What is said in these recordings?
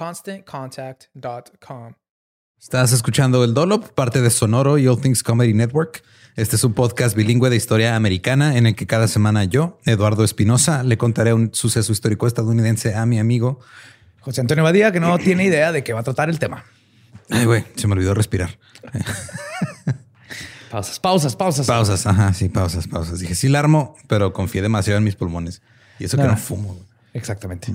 ConstantContact.com. Estás escuchando El Dolop, parte de Sonoro y All Things Comedy Network. Este es un podcast bilingüe de historia americana en el que cada semana yo, Eduardo Espinosa, le contaré un suceso histórico estadounidense a mi amigo José Antonio Badía, que no tiene idea de qué va a tratar el tema. Ay, güey, se me olvidó respirar. Pausas, pausas, pausas. Pausas, ajá, sí, pausas, pausas. Dije, sí, la armo, pero confié demasiado en mis pulmones. Y eso que no fumo. Exactamente.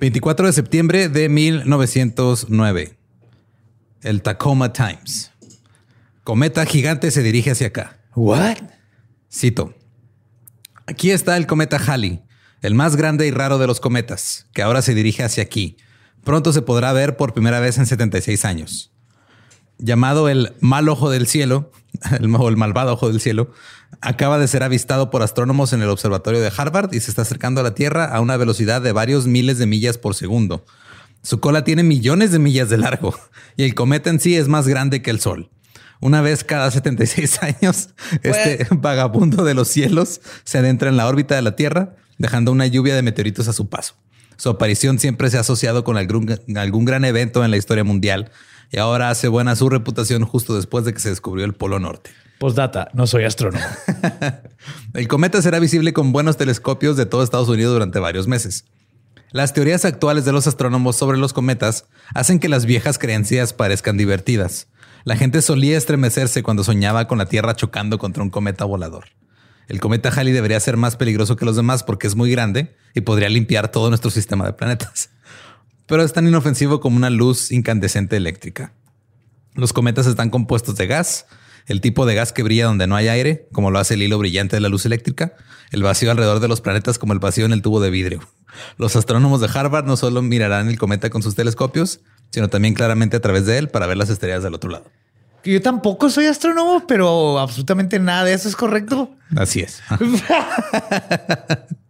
...24 de septiembre de 1909... ...el Tacoma Times... ...cometa gigante se dirige hacia acá... ¿What? Cito... ...aquí está el cometa Halley... ...el más grande y raro de los cometas... ...que ahora se dirige hacia aquí... ...pronto se podrá ver por primera vez en 76 años... ...llamado el mal ojo del cielo... El, o el malvado ojo del cielo... ...acaba de ser avistado por astrónomos en el observatorio de Harvard... ...y se está acercando a la Tierra a una velocidad de varios miles de millas por segundo... Su cola tiene millones de millas de largo y el cometa en sí es más grande que el Sol. Una vez cada 76 años, este vagabundo de los cielos se adentra en la órbita de la Tierra, dejando una lluvia de meteoritos a su paso. Su aparición siempre se ha asociado con algún, algún gran evento en la historia mundial y ahora hace buena su reputación justo después de que se descubrió el Polo Norte. Postdata, no soy astrónomo. el cometa será visible con buenos telescopios de todo Estados Unidos durante varios meses. Las teorías actuales de los astrónomos sobre los cometas hacen que las viejas creencias parezcan divertidas. La gente solía estremecerse cuando soñaba con la Tierra chocando contra un cometa volador. El cometa Halley debería ser más peligroso que los demás porque es muy grande y podría limpiar todo nuestro sistema de planetas. Pero es tan inofensivo como una luz incandescente eléctrica. Los cometas están compuestos de gas, el tipo de gas que brilla donde no hay aire, como lo hace el hilo brillante de la luz eléctrica, el vacío alrededor de los planetas como el vacío en el tubo de vidrio. Los astrónomos de Harvard no solo mirarán el cometa con sus telescopios, sino también claramente a través de él para ver las estrellas del otro lado. Yo tampoco soy astrónomo, pero absolutamente nada de eso es correcto. Así es.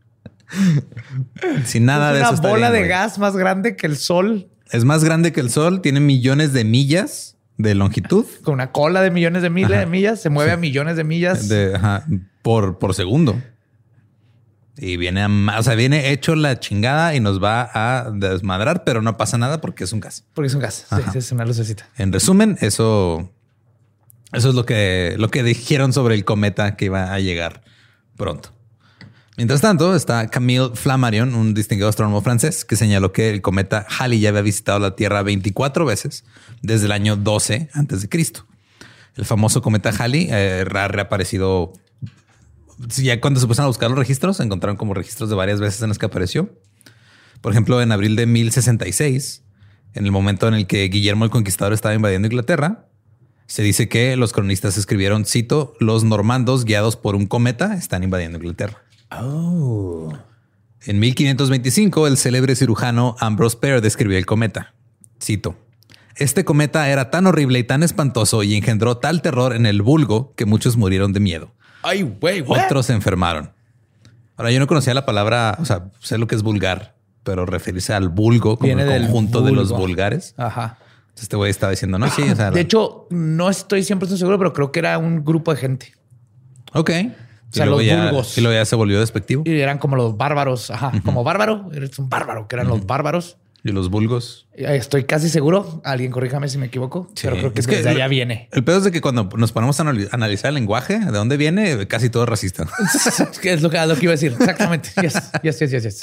Sin nada de eso. Una bola de gas más grande que el sol. Es más grande que el sol, tiene millones de millas de longitud. Con una cola de millones de, miles de millas, se mueve a millones de millas. De, ajá, por, por segundo. Y viene a, o sea, viene hecho la chingada y nos va a desmadrar, pero no pasa nada porque es un gas. Porque es un gas. Sí, es una lucecita. En resumen, eso, eso es lo que, lo que dijeron sobre el cometa que iba a llegar pronto. Mientras tanto, está Camille Flammarion, un distinguido astrónomo francés, que señaló que el cometa Halley ya había visitado la Tierra 24 veces desde el año 12 antes de Cristo. El famoso cometa Halley eh, ha reaparecido. Ya cuando se pusieron a buscar los registros, encontraron como registros de varias veces en las que apareció. Por ejemplo, en abril de 1066, en el momento en el que Guillermo el Conquistador estaba invadiendo Inglaterra, se dice que los cronistas escribieron, cito, los normandos guiados por un cometa están invadiendo Inglaterra. Oh. En 1525, el célebre cirujano Ambrose Pair describió el cometa. Cito. Este cometa era tan horrible y tan espantoso y engendró tal terror en el vulgo que muchos murieron de miedo. Ay, güey, güey. Otros se enfermaron. Ahora, yo no conocía la palabra, o sea, sé lo que es vulgar, pero referirse al vulgo como Viene el del conjunto de los vulgares. Ajá. Entonces, Este güey estaba diciendo, no, sí, o sea, De hecho, no estoy 100% seguro, pero creo que era un grupo de gente. ok. O sea, los ya, vulgos. y luego ya se volvió despectivo. Y eran como los bárbaros. Ajá. Como bárbaro. Eres un bárbaro, que eran los bárbaros. Y los vulgos. Eh, Estoy casi seguro. Alguien corríjame si me equivoco. Sí. Pero creo que Es que desde allá viene. El pedo es de que cuando nos ponemos a anali- analizar el lenguaje, de dónde viene, casi todo es racista. es lo que, lo que iba a decir. Exactamente. Yes, yes, yes, yes, yes.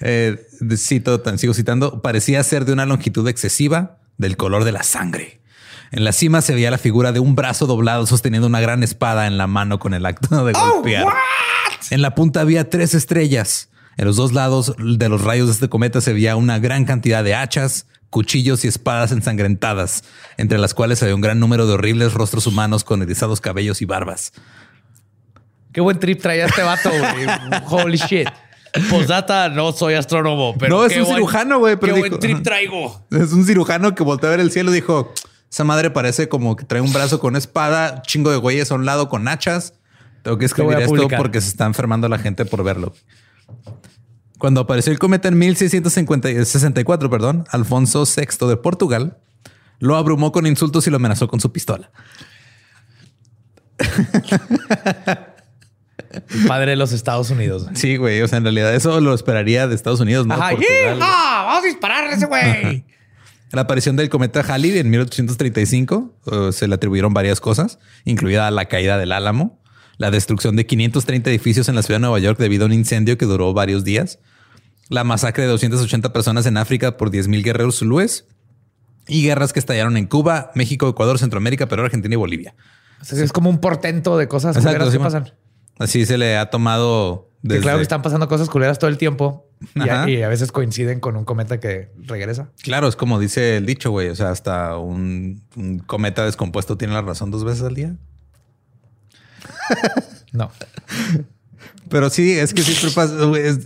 Eh, cito, tan- sigo citando, parecía ser de una longitud excesiva del color de la sangre. En la cima se veía la figura de un brazo doblado sosteniendo una gran espada en la mano con el acto de golpear. En la punta había tres estrellas. En los dos lados de los rayos de este cometa se veía una gran cantidad de hachas, cuchillos y espadas ensangrentadas, entre las cuales había un gran número de horribles rostros humanos con erizados cabellos y barbas. Qué buen trip traía este vato, güey. Holy shit. Posdata, no soy astrónomo, pero. No, es un buen- cirujano, güey, pero Qué dijo- buen trip traigo. Es un cirujano que volteó a ver el cielo y dijo: Esa madre parece como que trae un brazo con espada, chingo de güeyes a un lado con hachas. Tengo que escribir esto publicar. porque se está enfermando la gente por verlo. Cuando apareció el cometa en 1664, perdón, Alfonso VI de Portugal lo abrumó con insultos y lo amenazó con su pistola. Padre de los Estados Unidos. Sí, güey. O sea, en realidad eso lo esperaría de Estados Unidos, no Ajá. Portugal. Vamos a disparar a ese güey. La aparición del cometa Halley en 1835 eh, se le atribuyeron varias cosas, incluida la caída del Álamo, la destrucción de 530 edificios en la ciudad de Nueva York debido a un incendio que duró varios días, la masacre de 280 personas en África por 10.000 guerreros zulúes y guerras que estallaron en Cuba, México, Ecuador, Centroamérica, Perú, Argentina y Bolivia. O sea, es como un portento de cosas Exacto, que pasan. Así se le ha tomado Que desde... claro que están pasando cosas culeras todo el tiempo y a, y a veces coinciden con un cometa que regresa. Claro, es como dice el dicho, güey. O sea, hasta un, un cometa descompuesto tiene la razón dos veces al día. No. Pero sí, es que güey, Es,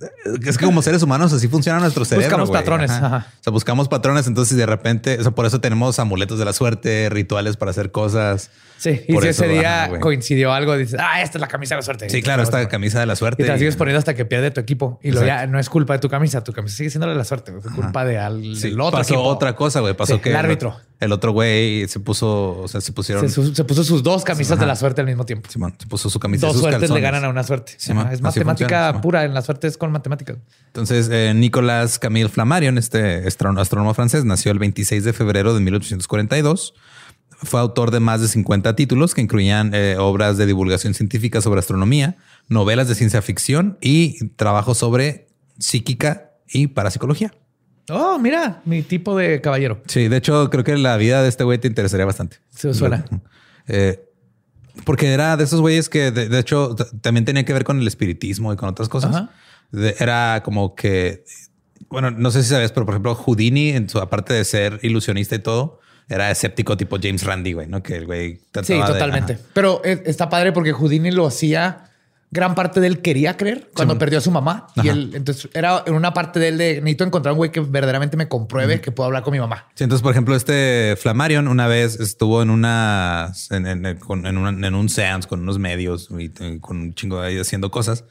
es que como seres humanos así funciona nuestro cerebro. Buscamos patrones, ajá. O sea, buscamos patrones. Entonces, de repente, o sea, por eso tenemos amuletos de la suerte, rituales para hacer cosas. Sí, y Por si eso, ese día ajá, coincidió algo, dices, ah, esta es la camisa de la suerte. Sí, claro, esta camisa de la Y suerte. te la sigues poniendo hasta que pierde tu equipo. Y lo ya no es culpa de tu camisa. Tu camisa sigue siendo la de la suerte. Es culpa de al, Sí, del otro pasó equipo. otra cosa, güey. Pasó Sí, que el árbitro. El otro güey se puso, o sea, se pusieron. Se, puso sus dos camisas Ajá. de la suerte al mismo tiempo. Simón, se puso su camisa. y Dos sus suertes le ganan a una suerte. Man. es matemática funciona, pura. En la suerte es con matemáticas. Entonces, eh, Nicolás Camille Flammarion, este astrónomo, astrónomo francés, nació el 26 de febrero de 1842. Fue autor de más de 50 títulos que incluían eh, obras de divulgación científica sobre astronomía, novelas de ciencia ficción y trabajos sobre psíquica y parapsicología. Oh, mira, mi tipo de caballero. Sí, de hecho, creo que la vida de este güey te interesaría bastante. Se suena. Eh, porque era de esos güeyes que, de, de hecho, también tenía que ver con el espiritismo y con otras cosas. De- era como que, bueno, no sé si sabes, pero por ejemplo, Houdini, en su aparte de ser ilusionista y todo, era escéptico tipo James Randi, güey, ¿no? Que el güey Sí, de- totalmente. Pero eh, está padre porque Houdini lo hacía. Gran parte de él quería creer cuando perdió a su mamá. Y él, entonces era una parte de él de necesito encontrar un güey que verdaderamente me compruebe que puedo hablar con mi mamá. Sí, entonces, por ejemplo, este Flammarion una vez estuvo en una en, en- en en un seance con unos medios y, y con un chingo de ahí haciendo cosas.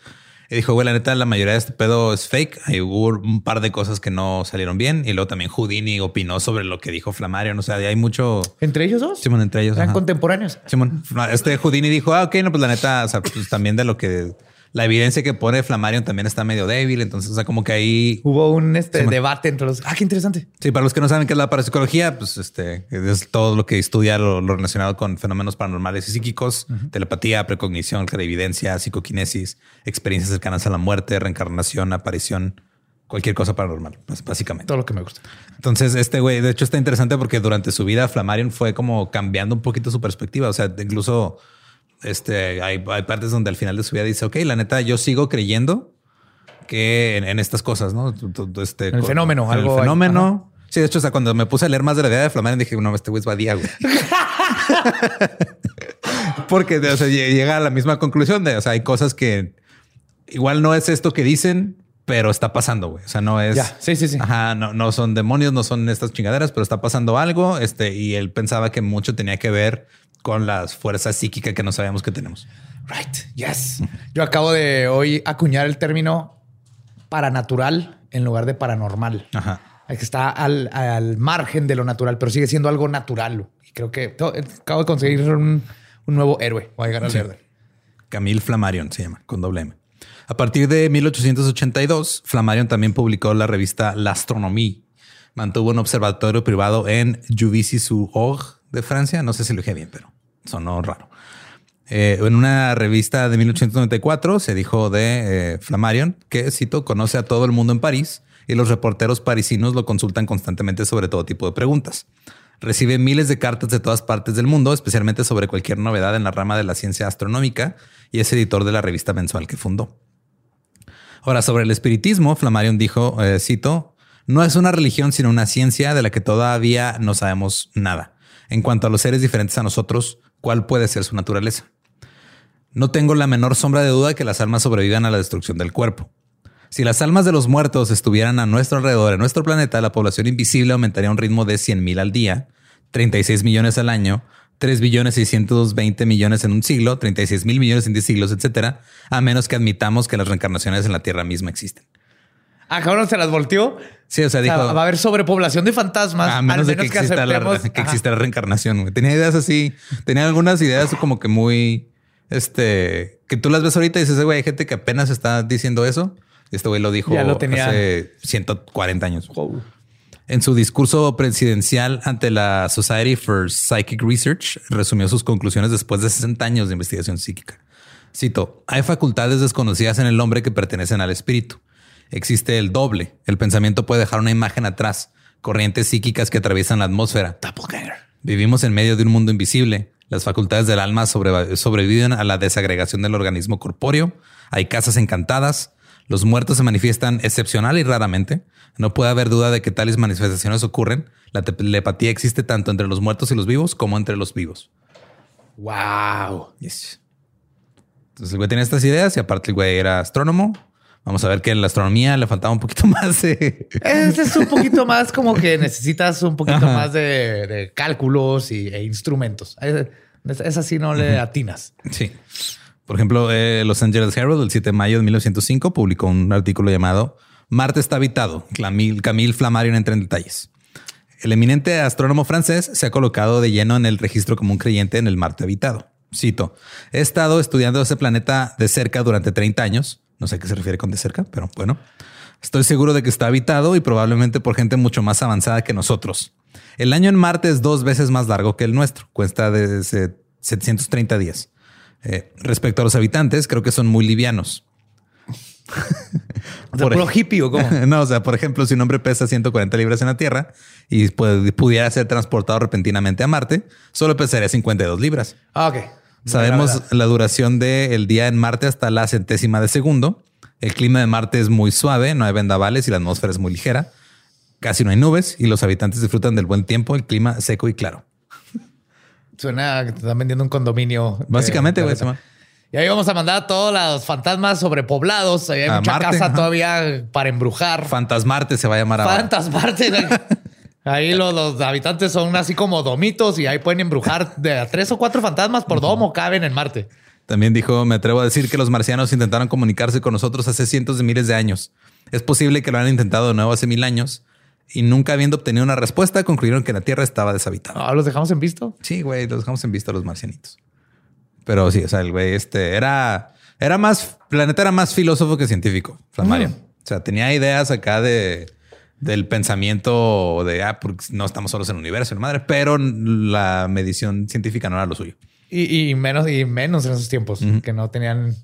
Y dijo, güey, la neta, la mayoría de este pedo es fake. Hay hubo un par de cosas que no salieron bien. Y luego también Houdini opinó sobre lo que dijo Flammarion. O sea, hay mucho... ¿Entre ellos dos? Simón, entre ellos. Eran ajá. contemporáneos. Simón, este Houdini dijo, ah, ok, no, pues la neta, o sea, pues también de lo que la evidencia que pone Flammarion también está medio débil. Entonces, o sea, como que ahí, Hubo un este, debate entre los. Ah, qué interesante. sí, para los que no saben qué es la parapsicología, pues este es todo lo que estudia lo, lo relacionado con fenómenos paranormales y psíquicos, telepatía, precognición, clarividencia, psicoquinesis, experiencias cercanas a la muerte, reencarnación, aparición, cualquier cosa paranormal, pues, básicamente. Todo lo que me gusta. Entonces, este güey, de hecho, está interesante porque durante su vida Flammarion fue como cambiando un poquito su perspectiva. O sea, incluso este, hay, hay partes donde al final de su vida dice, ok, la neta, yo sigo creyendo que en, en estas cosas, ¿no? Este, El fenómeno, el algo- fenómeno. Sí, de hecho, o sea, cuando me puse a leer más de la idea de Flammarion, dije, no, este güey es badía, güey. porque o sea, lle- llega a la misma conclusión de, o sea, hay cosas que igual no es esto que dicen, pero está pasando, güey. O sea, no es... Ya, sí, sí, sí. Ajá, no, no son demonios, no son estas chingaderas, pero está pasando algo. Este, y él pensaba que mucho tenía que ver con las fuerzas psíquicas que no sabemos que tenemos. Right. Yes. Yo acabo de hoy acuñar el término paranatural en lugar de paranormal. Ajá. Que está al, al margen de lo natural, pero sigue siendo algo natural. Y creo que acabo de conseguir un, un nuevo héroe. Voy a llegar al Sí. verde. Camille Flammarion se llama, con doble M. A partir de 1882, Flammarion también publicó la revista L'Astronomie. Mantuvo un observatorio privado en Juvisy-sur-Orge de Francia. No sé si lo dije bien, pero sonó raro. Eh, en una revista de 1894 se dijo de eh, Flammarion que, cito, conoce a todo el mundo en París y los reporteros parisinos lo consultan constantemente sobre todo tipo de preguntas. Recibe miles de cartas de todas partes del mundo, especialmente sobre cualquier novedad en la rama de la ciencia astronómica y es editor de la revista mensual que fundó. Ahora, sobre el espiritismo, Flammarion dijo, eh, cito, no es una religión sino una ciencia de la que todavía no sabemos nada. En cuanto a los seres diferentes a nosotros, ¿cuál puede ser su naturaleza? No tengo la menor sombra de duda que las almas sobrevivan a la destrucción del cuerpo. Si las almas de los muertos estuvieran a nuestro alrededor en nuestro planeta, la población invisible aumentaría a un ritmo de 100 mil al día, 36 millones al año, 3 billones 620 millones en un siglo, 36 mil millones en 10 siglos, etcétera, a menos que admitamos que las reencarnaciones en la Tierra misma existen. Ah, cabrón, se las volteó. Sí, o sea, O dijo, sea, va a haber sobrepoblación de fantasmas. a menos al de que exista, la, aceptemos- que Ajá. exista la reencarnación. güey. Tenía ideas así, tenía algunas ideas como que muy, este, que tú las ves ahorita y dices, güey, hay gente que apenas está diciendo eso. Este güey lo dijo Ya lo tenía. hace 140 años. Wow. En su discurso presidencial ante la Society for Psychic Research, resumió sus conclusiones después de 60 años de investigación psíquica. Cito, hay facultades desconocidas en el hombre que pertenecen al espíritu. Existe el doble. El pensamiento puede dejar una imagen atrás, corrientes psíquicas que atraviesan la atmósfera. Vivimos en medio de un mundo invisible. Las facultades del alma sobre- sobreviven a la desagregación del organismo corpóreo. Hay casas encantadas. Los muertos se manifiestan excepcional y raramente. No puede haber duda de que tales manifestaciones ocurren. La telepatía existe tanto entre los muertos y los vivos como entre los vivos. Wow. Yes. Entonces el güey tenía estas ideas y aparte el güey era astrónomo. Vamos a ver que en la astronomía le faltaba un poquito más de... Este es un poquito más como que necesitas un poquito Ajá. más de, de cálculos y, e instrumentos. Es, es así no le atinas. Sí. Por ejemplo, eh, Los Angeles Herald, el 7 de mayo de 1905, publicó un artículo llamado Marte está habitado. Camille, Camille Flammarion entra en detalles. El eminente astrónomo francés se ha colocado de lleno en el registro como un creyente en el Marte habitado. Cito, he estado estudiando ese planeta de cerca durante 30 años. No sé a qué se refiere con de cerca, pero bueno. Estoy seguro de que está habitado y probablemente por gente mucho más avanzada que nosotros. El año en Marte es dos veces más largo que el nuestro. Cuesta de 730 días. Eh, respecto a los habitantes, creo que son muy livianos. O sea, Por hippie o cómo. no, o sea, por ejemplo, si un hombre pesa 140 libras en la Tierra y pu- pudiera ser transportado repentinamente a Marte, solo pesaría 52 libras. Ah, ok. Sabemos la duración del día en Marte hasta la centésima de segundo. El clima de Marte es muy suave, no hay vendavales y la atmósfera es muy ligera. Casi no hay nubes y los habitantes disfrutan del buen tiempo, el clima seco y claro. Suena que te están vendiendo un condominio. Básicamente, Eh, güey. de- Y ahí vamos a mandar a todos los fantasmas sobrepoblados. Ahí hay A mucha Marte, casa ajá. todavía para embrujar. Fantasmarte se va a llamar ahora. Fantasmarte. Ahí los, los habitantes son así como domitos y ahí pueden embrujar de a tres o cuatro fantasmas por domo caben en Marte. También dijo, me atrevo a decir que los marcianos intentaron comunicarse con nosotros hace cientos de miles de años. Es posible que lo hayan intentado de nuevo hace mil años y nunca habiendo obtenido una respuesta, concluyeron que la Tierra estaba deshabitada. Ah, ¿Los dejamos en visto? Sí, güey, los dejamos en visto a los marcianitos. Pero sí, o sea, el güey este era, era más, Planeta era más filósofo que científico, Flammarion. O sea, tenía ideas acá de, del pensamiento de, ah, porque no estamos solos en el universo, la madre, pero la medición científica no era lo suyo. Y, y menos y menos en esos tiempos que no tenían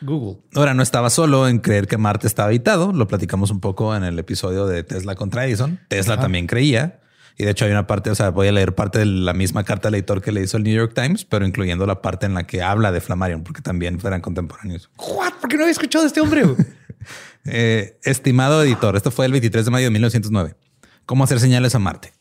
Google. Ahora no estaba solo en creer que Marte estaba habitado. Lo platicamos un poco en el episodio de Tesla contra Edison. Tesla también creía. Y de hecho hay una parte, o sea, voy a leer parte de la misma carta al lector que le hizo el New York Times, pero incluyendo la parte en la que habla de Flammarion, porque también fueran contemporáneos. What? ¿Por qué no había escuchado de este hombre? Eh, estimado editor, esto fue el 23 de mayo de 1909. ¿Cómo hacer señales a Marte?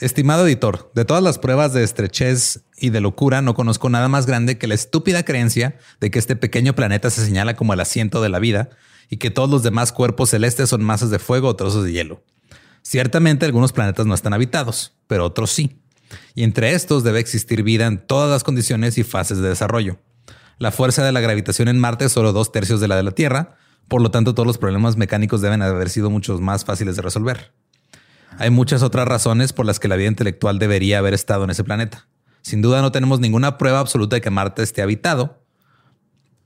Estimado editor, de todas las pruebas de estrechez y de locura, no conozco nada más grande que la estúpida creencia de que este pequeño planeta se señala como el asiento de la vida y que todos los demás cuerpos celestes son masas de fuego o trozos de hielo. Ciertamente algunos planetas no están habitados, pero otros sí. Y entre estos debe existir vida en todas las condiciones y fases de desarrollo. La fuerza de la gravitación en Marte es solo dos tercios de la de la Tierra, por lo tanto todos los problemas mecánicos deben haber sido muchos más fáciles de resolver. Hay muchas otras razones por las que la vida intelectual debería haber estado en ese planeta. Sin duda no tenemos ninguna prueba absoluta de que Marte esté habitado,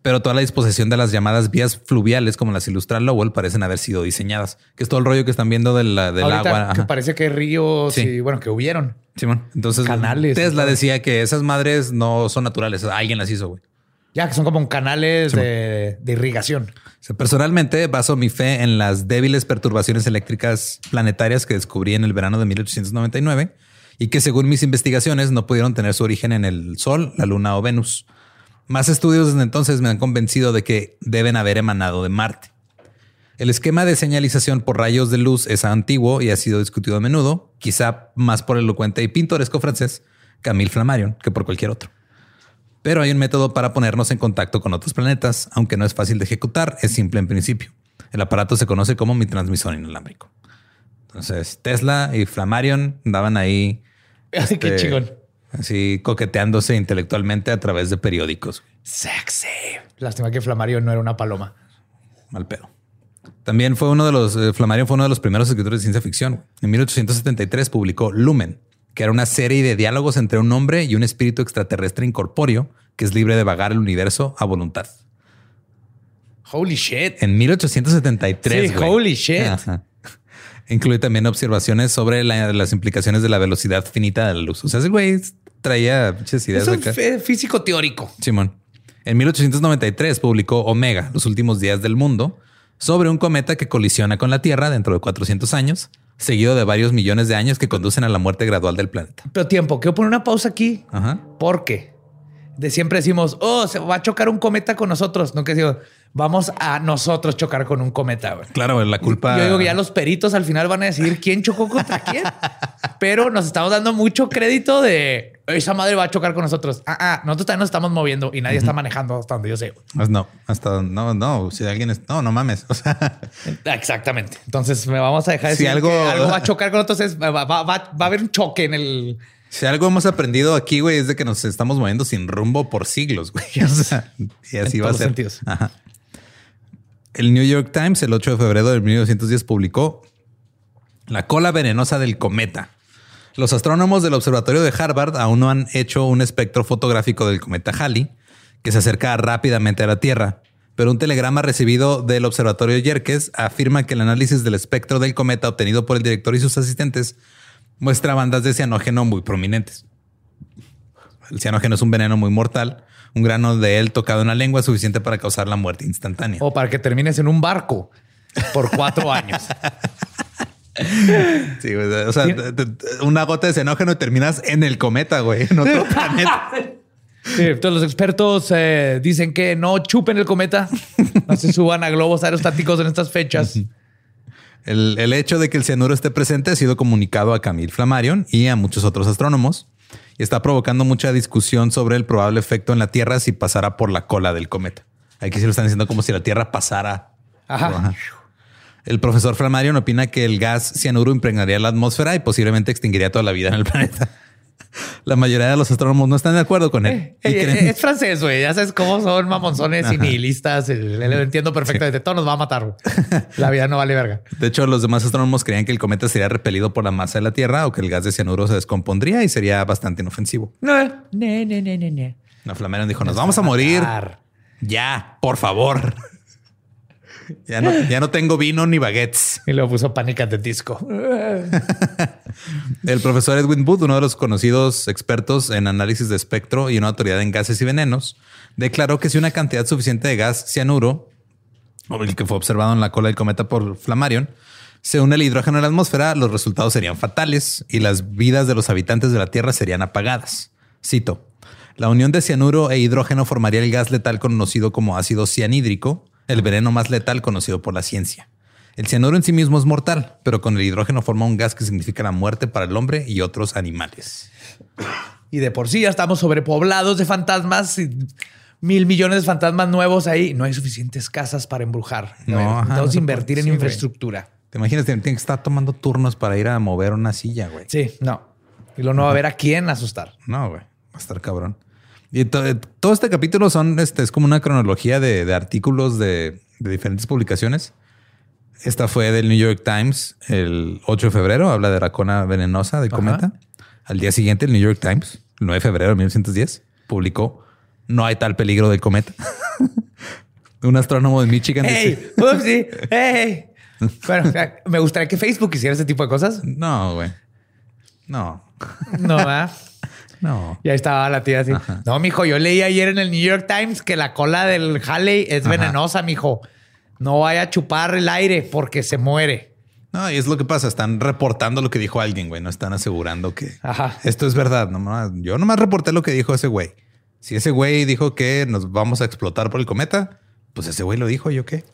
pero toda la disposición de las llamadas vías fluviales, como las ilustra Lowell, parecen haber sido diseñadas, que es todo el rollo que están viendo del, del Ahorita agua. Que parece que ríos Sí. y bueno, que hubieron. Simón. Entonces, Canales. Tesla decía que esas madres no son naturales, alguien las hizo, güey. Ya que son como canales de, de irrigación. Personalmente baso mi fe en las débiles perturbaciones eléctricas planetarias que descubrí en el verano de 1899 y que según mis investigaciones no pudieron tener su origen en el Sol, la Luna o Venus. Más estudios desde entonces me han convencido de que deben haber emanado de Marte. El esquema de señalización por rayos de luz es antiguo y ha sido discutido a menudo, quizá más por el elocuente y pintoresco francés Camille Flammarion que por cualquier otro. Pero hay un método para ponernos en contacto con otros planetas, aunque no es fácil de ejecutar, es simple en principio. El aparato se conoce como mi transmisor inalámbrico. Entonces, Tesla y Flammarion andaban ahí este, chingón. así coqueteándose intelectualmente a través de periódicos. Sexy. Lástima que Flamario no era una paloma. Mal pedo. También fue uno de los, eh, Flammarion fue uno de los primeros escritores de ciencia ficción. En 1873 publicó Lumen, que era una serie de diálogos entre un hombre y un espíritu extraterrestre incorpóreo que es libre de vagar el universo a voluntad. Holy shit. En 1873. Sí, güey. holy shit. Ajá. Incluye también observaciones sobre la- las implicaciones de la velocidad finita de la luz. O sea, ese güey traía muchas ideas Es un acá. físico teórico. Simón. En 1893 publicó Omega, los últimos días del mundo, sobre un cometa que colisiona con la Tierra dentro de 400 años, seguido de varios millones de años que conducen a la muerte gradual del planeta. Pero tiempo, quiero poner una pausa aquí. Ajá. Porque de siempre decimos, oh, se va a chocar un cometa con nosotros. Nunca decimos, vamos a nosotros chocar con un cometa. güey. Claro, la culpa. Yo digo que ya los peritos al final van a decidir quién chocó contra quién. Pero nos estamos dando mucho crédito de esa madre va a chocar con nosotros. Ah, ah, nosotros también nos estamos moviendo y nadie está manejando hasta donde yo sé. güey. Pues no, hasta no, no. Si alguien es, no, no mames. O sea, Exactamente. Entonces me vamos a dejar Si decir algo- que algo va a chocar con otros. es- va, va- va- va a haber un choque en el. si algo hemos aprendido aquí, güey, es de que nos estamos moviendo sin rumbo por siglos, güey. O sea, y así En va a todos ser. sentidos. Ajá. El New York Times, el 8 de febrero de 1910, publicó La cola venenosa del cometa. Los astrónomos del observatorio de Harvard aún no han hecho un espectro fotográfico del cometa Halley, que se acerca rápidamente a la Tierra. Pero un telegrama recibido del observatorio Yerkes afirma que el análisis del espectro del cometa obtenido por el director y sus asistentes muestra bandas de cianógeno muy prominentes. El cianógeno es un veneno muy mortal. Un grano de él tocado en la lengua es suficiente para causar la muerte instantánea. O para que termines en un barco por cuatro años. Sí, güey, o sea, una gota de cianógeno y terminas en el cometa, güey, en otro planeta. Sí, todos los expertos eh, dicen que no chupen el cometa, no se suban a globos aerostáticos en estas fechas. El, el hecho de que el cianuro esté presente ha sido comunicado a Camille Flammarion y a muchos otros astrónomos y está provocando mucha discusión sobre el probable efecto en la Tierra si pasara por la cola del cometa. Aquí sí lo están diciendo como si la Tierra pasara. Ajá. El profesor Flammarion opina que el gas cianuro impregnaría la atmósfera y posiblemente extinguiría toda la vida en el planeta. La mayoría de los astrónomos no están de acuerdo con él. Eh, eh, creen- es francés, güey. Ya sabes cómo son mamonzones y nihilistas. Eh, Lo entiendo perfectamente. Todo nos va a matar. La vida no vale verga. De hecho, los demás astrónomos creían que el cometa sería repelido por la masa de la Tierra o que el gas de cianuro se descompondría y sería bastante inofensivo. No, no, no, no, no, no. La Flammarion dijo, nos vamos a morir. Ya, por favor. ya, no, ya no tengo vino ni baguettes. Y luego puso pánica de disco. El profesor Edwin Booth, uno de los conocidos expertos en análisis de espectro y una autoridad en gases y venenos, declaró que si una cantidad suficiente de gas cianuro, o el que fue observado en la cola del cometa por Flammarion, se une al hidrógeno en la atmósfera, los resultados serían fatales y las vidas de los habitantes de la Tierra serían apagadas. Cito. La unión de cianuro e hidrógeno formaría el gas letal conocido como ácido cianhídrico, el veneno más letal conocido por la ciencia. El cianuro en sí mismo es mortal, pero con el hidrógeno forma un gas que significa la muerte para el hombre y otros animales. Y de por sí ya estamos sobrepoblados de fantasmas y mil millones de fantasmas nuevos ahí. No hay suficientes casas para embrujar. No, ver, ajá, necesitamos no invertir en Sí, güey. infraestructura. ¿Te imaginas? Tienen que estar tomando turnos para ir a mover una silla, güey. Sí, no. Y luego no va a haber a quién asustar. No, güey. Va a estar cabrón. Y to- eh, todo este capítulo son, este, es como una cronología de, de artículos de, de diferentes publicaciones. Esta fue del New York Times el 8 de febrero. Habla de la cona venenosa de cometa. Al día siguiente, el New York Times, el 9 de febrero de 1910, publicó No hay tal peligro del cometa. Un astrónomo de Michigan dice, ¡Hey! ¡Upsi! ¡Hey! Bueno, me gustaría que Facebook hiciera ese tipo de cosas. No, güey. No, No, ¿verdad? No. Y ahí estaba la tía así. No, mijo, yo leí ayer en el New York Times que la cola del Halley es Ajá. venenosa, mijo. No vaya a chupar el aire porque se muere. No, y es lo que pasa. Están reportando lo que dijo alguien, güey. No están asegurando que Ajá. esto es verdad. Nomás- yo nomás reporté lo que dijo ese güey. Si ese güey dijo que nos vamos a explotar por el cometa, pues ese güey lo dijo. ¿Yo qué?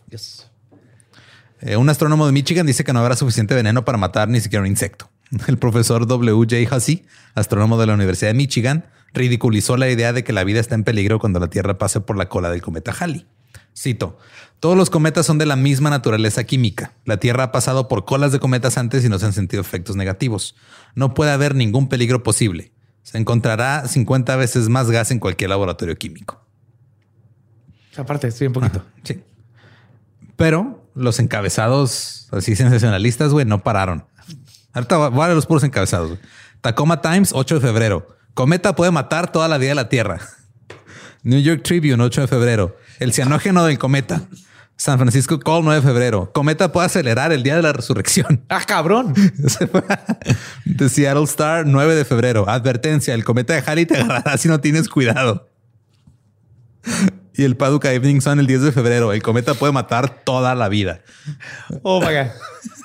Eh, un astrónomo de Michigan dice que no habrá suficiente veneno para matar ni siquiera un insecto. El profesor W.J. Hussey, astrónomo de la Universidad de Michigan, ridiculizó la idea de que la vida está en peligro cuando la Tierra pase por la cola del cometa Halley. Cito, todos los cometas son de la misma naturaleza química. La Tierra ha pasado por colas de cometas antes y no se han sentido efectos negativos. No puede haber ningún peligro posible. Se encontrará 50 veces más gas en cualquier laboratorio químico. Aparte, estoy un poquito. Sí. Pero los encabezados así sensacionalistas, güey, no pararon. Ahorita voy a los puros encabezados. güey. Tacoma Times, 8 de febrero. Cometa puede matar toda la vida de la Tierra. New York Tribune, 8 de febrero. El cianógeno del cometa. San Francisco Call, 9 de febrero. Cometa puede acelerar el día de la resurrección. ¡Ah, cabrón! The Seattle Star, 9 de febrero. Advertencia, el cometa de Halley te agarrará si no tienes cuidado. Y el Paducah Evening Sun, el 10 de febrero. El cometa puede matar toda la vida. Oh my God.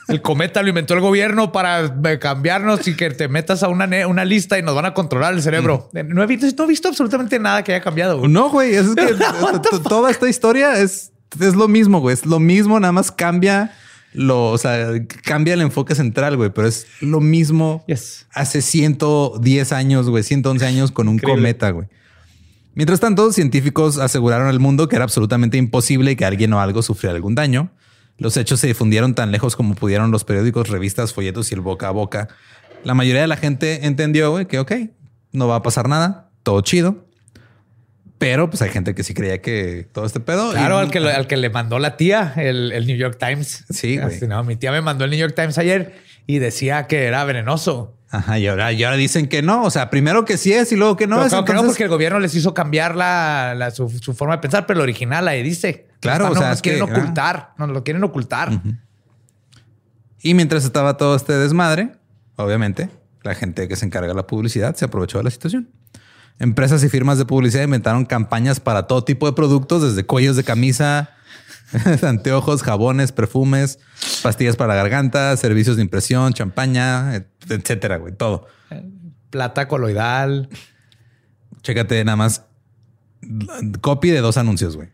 El cometa lo inventó el gobierno para eh, cambiarnos y que te metas a una, una lista y nos van a controlar el cerebro. Eh, No he, visto, no he visto absolutamente nada que haya cambiado. güey. No, güey, es que toda esta historia es, es lo mismo, güey. Es lo mismo, nada más cambia lo, o sea, cambia el enfoque central, güey, pero es lo mismo Yes. hace 110 años, güey, 111 años con un Increíble. cometa, güey. Mientras tanto, científicos aseguraron al mundo que era absolutamente imposible que alguien o algo sufriera algún daño. Los hechos se difundieron tan lejos como pudieron los periódicos, revistas, folletos y el boca a boca. La mayoría de la gente entendió que, ok, no va a pasar nada, todo chido. Pero pues hay gente que sí creía que todo este pedo. Claro, al que, lo- al que le mandó la tía el, el New York Times. Sí, güey. Así, no, mi tía me mandó el New York Times ayer y decía que era venenoso. Ajá, y ahora, y ahora dicen que no. O sea, primero que sí es y luego que no No, es. claro que no, porque el gobierno les hizo cambiar la, la- su, su forma de pensar, pero el original ahí dice. Claro, o sea, nos que- quieren ah. ocultar, nos lo quieren ocultar. Y mientras estaba todo este desmadre, obviamente, la gente que se encarga de la publicidad se aprovechó de la situación. Empresas y firmas de publicidad inventaron campañas para todo tipo de productos, desde cuellos de camisa, anteojos, jabones, perfumes, pastillas para la garganta, servicios de impresión, champaña, et- etcétera, güey, todo. Plata coloidal. Chécate nada más copy de dos anuncios, güey.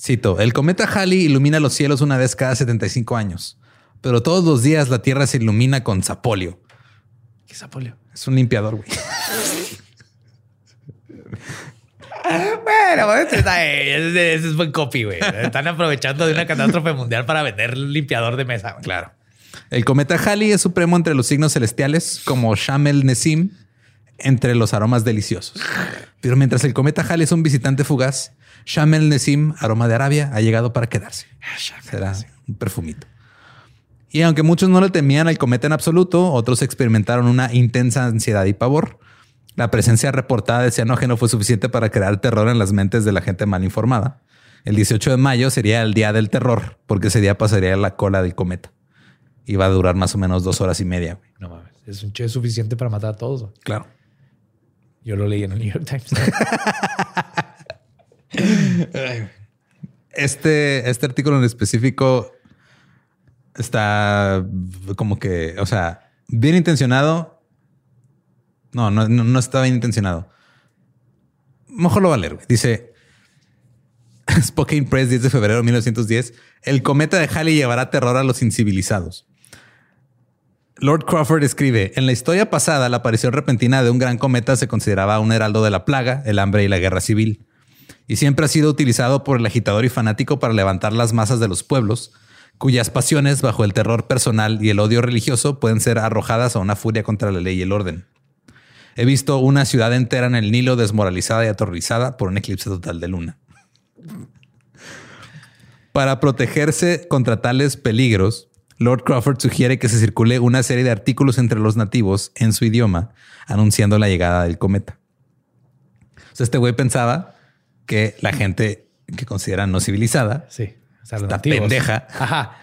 Cito, el cometa Halley ilumina los cielos una vez cada 75 años, pero todos los días la Tierra se ilumina con sapolio. ¿Qué es apolio? Es un limpiador, güey. Bueno, pues, está- ese, ese es buen copy, güey. Están aprovechando de una catástrofe mundial para vender limpiador de mesa. Claro. El cometa Halley es supremo entre los signos celestiales como Shamel Nesim, entre los aromas deliciosos. Pero mientras el cometa Halley es un visitante fugaz, Shamel Nesim, aroma de Arabia, ha llegado para quedarse. Será un perfumito. Y aunque muchos no le temían al cometa en absoluto, otros experimentaron una intensa ansiedad y pavor. La presencia reportada de cianógeno fue suficiente para crear terror en las mentes de la gente mal informada. El 18 de mayo sería el día del terror, porque ese día pasaría la cola del cometa. Iba a durar más o menos dos horas y media. No mames. Es un che suficiente para matar a todos. Claro. Yo lo leí en el New York Times. Este, este artículo en específico está como que, o sea, bien intencionado. No, no, no, está bien intencionado. Mejor lo va. Dice Spokane Press, 10 de febrero de 1910. El cometa de Halley llevará terror a los incivilizados. Lord Crawford escribe, en la historia pasada, la aparición repentina de un gran cometa se consideraba un heraldo de la plaga, el hambre y la guerra civil. Y siempre ha sido utilizado por el agitador y fanático para levantar las masas de los pueblos, cuyas pasiones, bajo el terror personal y el odio religioso, pueden ser arrojadas a una furia contra la ley y el orden. He visto una ciudad entera en el Nilo desmoralizada y aterrorizada por un eclipse total de luna. Para protegerse contra tales peligros, Lord Crawford sugiere que se circule una serie de artículos entre los nativos en su idioma anunciando la llegada del cometa. O sea, este güey pensaba que la gente que considera no civilizada Sí. O sea, los está nativos. pendeja. Ajá.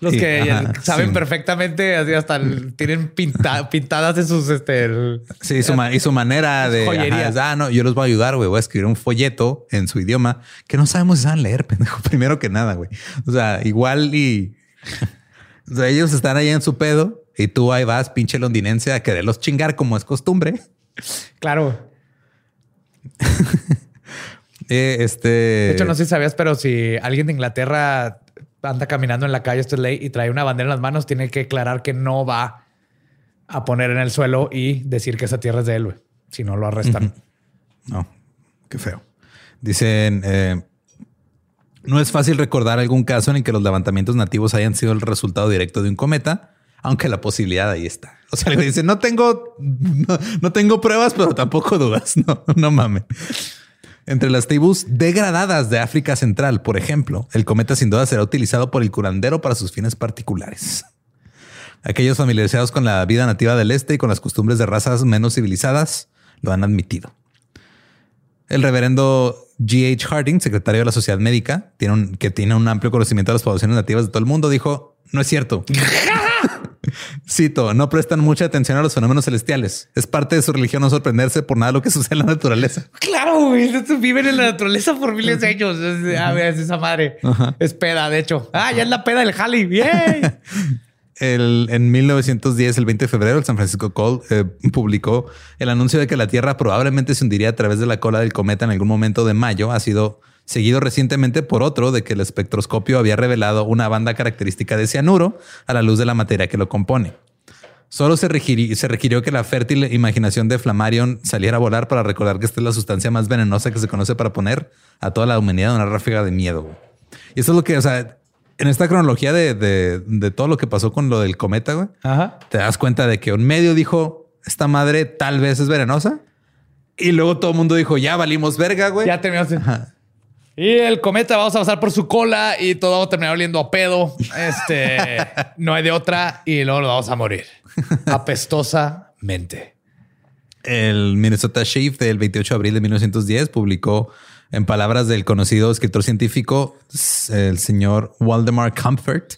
Los Sí, que ajá, saben sí. perfectamente, así hasta el- tienen pinta- pintadas en sus este. el- Sí, su y su manera de Joyería. ajá, ah, no, yo los voy a ayudar, güey. Voy a escribir un folleto en su idioma que no sabemos si saben leer, pendejo. Primero que nada, güey. O sea, igual y o sea, ellos están ahí en su pedo y tú ahí vas, pinche londinense, a quererlos chingar como es costumbre. Claro. Eh, este. De hecho, no sé si sabías, pero si alguien de Inglaterra anda caminando en la calle, esto es ley, y trae una bandera en las manos, tiene que aclarar que no va a poner en el suelo y decir que esa tierra es de él. Si no lo arrestan. No, qué feo. Dicen, eh, no es fácil recordar algún caso en el que los levantamientos nativos hayan sido el resultado directo de un cometa, aunque la posibilidad ahí está. O sea, le dice, no tengo, no, no tengo pruebas, pero tampoco dudas. No, no mames. Entre las tribus degradadas de África Central, por ejemplo, el cometa sin duda será utilizado por el curandero para sus fines particulares. Aquellos familiarizados con la vida nativa del este y con las costumbres de razas menos civilizadas lo han admitido. El reverendo G.H. Harding, secretario de la Sociedad Médica, que tiene un amplio conocimiento de las poblaciones nativas de todo el mundo, dijo, no es cierto. Cito, no prestan mucha atención a los fenómenos celestiales. Es parte de su religión no sorprenderse por nada de lo que sucede en la naturaleza. Claro, güey. Viven en la naturaleza por miles de años. Es, a ver, es esa madre. Es peda, de hecho. Ah, ya es la peda del Jali. Bien. El- en 1910, el 20 de febrero, el San Francisco Call eh, publicó el anuncio de que la Tierra probablemente se hundiría a través de la cola del cometa en algún momento de mayo. Ha sido seguido recientemente por otro de que el espectroscopio había revelado una banda característica de cianuro a la luz de la materia que lo compone. Solo se, requiri- se requirió que la fértil imaginación de Flammarion saliera a volar para recordar que esta es la sustancia más venenosa que se conoce para poner a toda la humanidad en una ráfaga de miedo. Y eso es lo que, o sea, en esta cronología de, de- de todo lo que pasó con lo del cometa, güey, Ajá. te das cuenta de que un medio dijo, esta madre tal vez es venenosa. Y luego todo el mundo dijo, ya valimos verga, güey. Ya terminaste. Y el cometa vamos a pasar por su cola y todo va a terminar oliendo a pedo. Este no hay de otra y luego lo vamos a morir apestosamente. El Minnesota Chief del 28 de abril de 1910 publicó en palabras del conocido escritor científico, el señor Waldemar Comfort,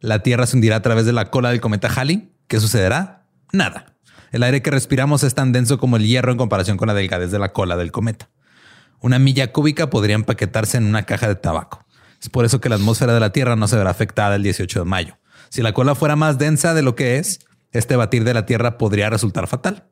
la Tierra se hundirá a través de la cola del cometa Halley. ¿Qué sucederá? Nada. El aire que respiramos es tan denso como el hierro en comparación con la delgadez de la cola del cometa. Una milla cúbica podría empaquetarse en una caja de tabaco. Es por eso que la atmósfera de la Tierra no se verá afectada el 18 de mayo. Si la cola fuera más densa de lo que es, este batir de la Tierra podría resultar fatal.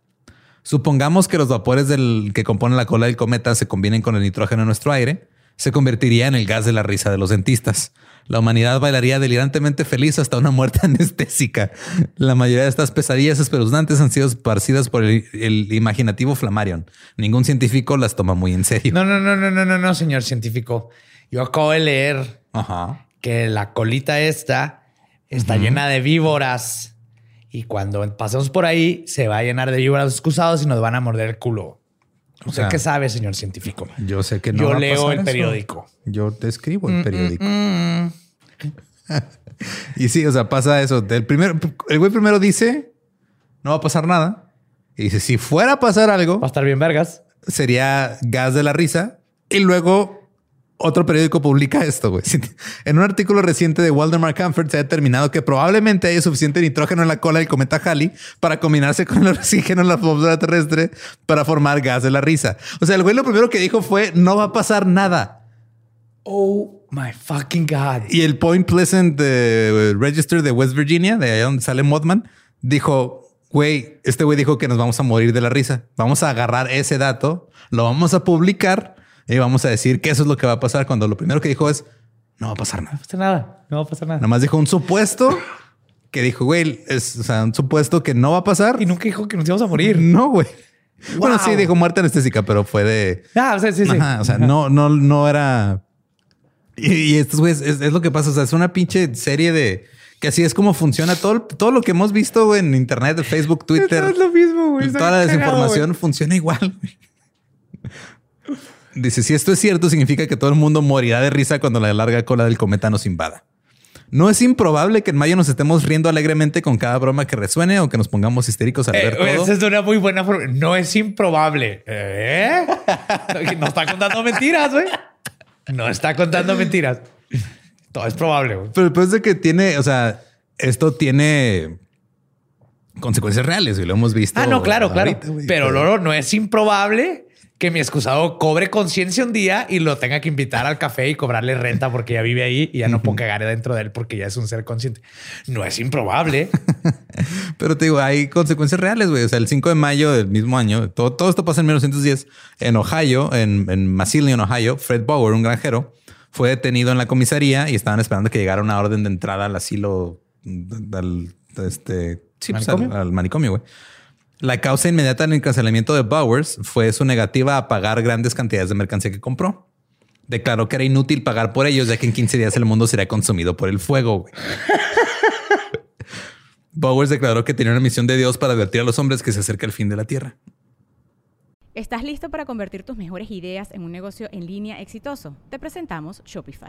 Supongamos que los vapores del que componen la cola del cometa se combinen con el nitrógeno en nuestro aire, se convertiría en el gas de la risa de los dentistas. La humanidad bailaría delirantemente feliz hasta una muerte anestésica. La mayoría de estas pesadillas espeluznantes han sido esparcidas por el, el imaginativo Flammarion. Ningún científico las toma muy en serio. No, no, no, no, no, no, no, señor científico. Yo acabo de leer Ajá. que la colita esta está llena de víboras Y cuando pasemos por ahí, se va a llenar de víboras excusados y nos van a morder el culo. O ¿Usted sea, qué sabe, señor científico? Yo sé que no. Yo va a leo pasar el eso. periódico. Yo te escribo el periódico. Mm, Y sí, o sea, pasa eso. El, primer, el güey primero dice, no va a pasar nada. Y dice, si fuera a pasar algo, Va a estar bien vergas. sería gas de la risa. Y luego otro periódico publica esto, güey. En un artículo reciente de Waldemar Comfort se ha determinado que probablemente haya suficiente nitrógeno en la cola del cometa Halley para combinarse con el oxígeno en la atmósfera terrestre para formar gas de la risa. O sea, el güey lo primero que dijo fue, no va a pasar nada. Oh my fucking God. Y el Point Pleasant eh, Register de West Virginia, de allá donde sale Mothman, dijo, güey, este güey dijo que nos vamos a morir de la risa. Vamos a agarrar ese dato, lo vamos a publicar y vamos a decir que eso es lo que va a pasar cuando lo primero que dijo es, no va a pasar nada. No pasa nada. No va a pasar nada. Nada más dijo un supuesto que dijo, güey, es o sea, un supuesto que no va a pasar. Y nunca dijo que nos íbamos a morir. No, güey. Bueno, sí, dijo muerte anestésica, pero fue de... Ah, o sea, sí, sí. Ajá, o sea, no, no, no era. Y, y estos güeyes es, es lo que pasa. O sea, es una pinche serie de que así es como funciona todo, todo lo que hemos visto güey, en internet, Facebook, Twitter. Es lo mismo, güey. Toda la cagado, desinformación funciona igual. güey. Dice: Si esto es cierto, significa que todo el mundo morirá de risa cuando la larga cola del cometa nos invada. No es improbable que en mayo nos estemos riendo alegremente con cada broma que resuene o que nos pongamos histéricos al Eh, ver todo. esa es una muy buena forma. No es improbable. ¿Eh? No está contando mentiras, güey. No está contando mentiras. Todo es probable, güey. Pero después de que tiene, o sea, esto tiene consecuencias reales y lo hemos visto. Ah, no, claro, claro. güey. pero Loro, no es improbable que mi excusado cobre conciencia un día y lo tenga que invitar al café y cobrarle renta porque ya vive ahí y ya no puedo cagar dentro de él porque ya es un ser consciente. No es improbable. Pero te digo, hay consecuencias reales, güey. O sea, el 5 de mayo del mismo año, todo, todo esto pasa en 1910 en Ohio, en, en Massillon, Ohio. Fred Bauer, un granjero, fue detenido en la comisaría y estaban esperando que llegara una orden de entrada al asilo, al, este, sí, pues, al manicomio, güey. La causa inmediata en el cancelamiento de Bowers fue su negativa a pagar grandes cantidades de mercancía que compró. Declaró que era inútil pagar por ellos, ya que en 15 días el mundo sería consumido por el fuego. güey. Bowers declaró que tenía una misión de Dios para advertir a los hombres que se acerca el fin de la tierra. ¿Estás listo para convertir tus mejores ideas en un negocio en línea exitoso? Te presentamos Shopify.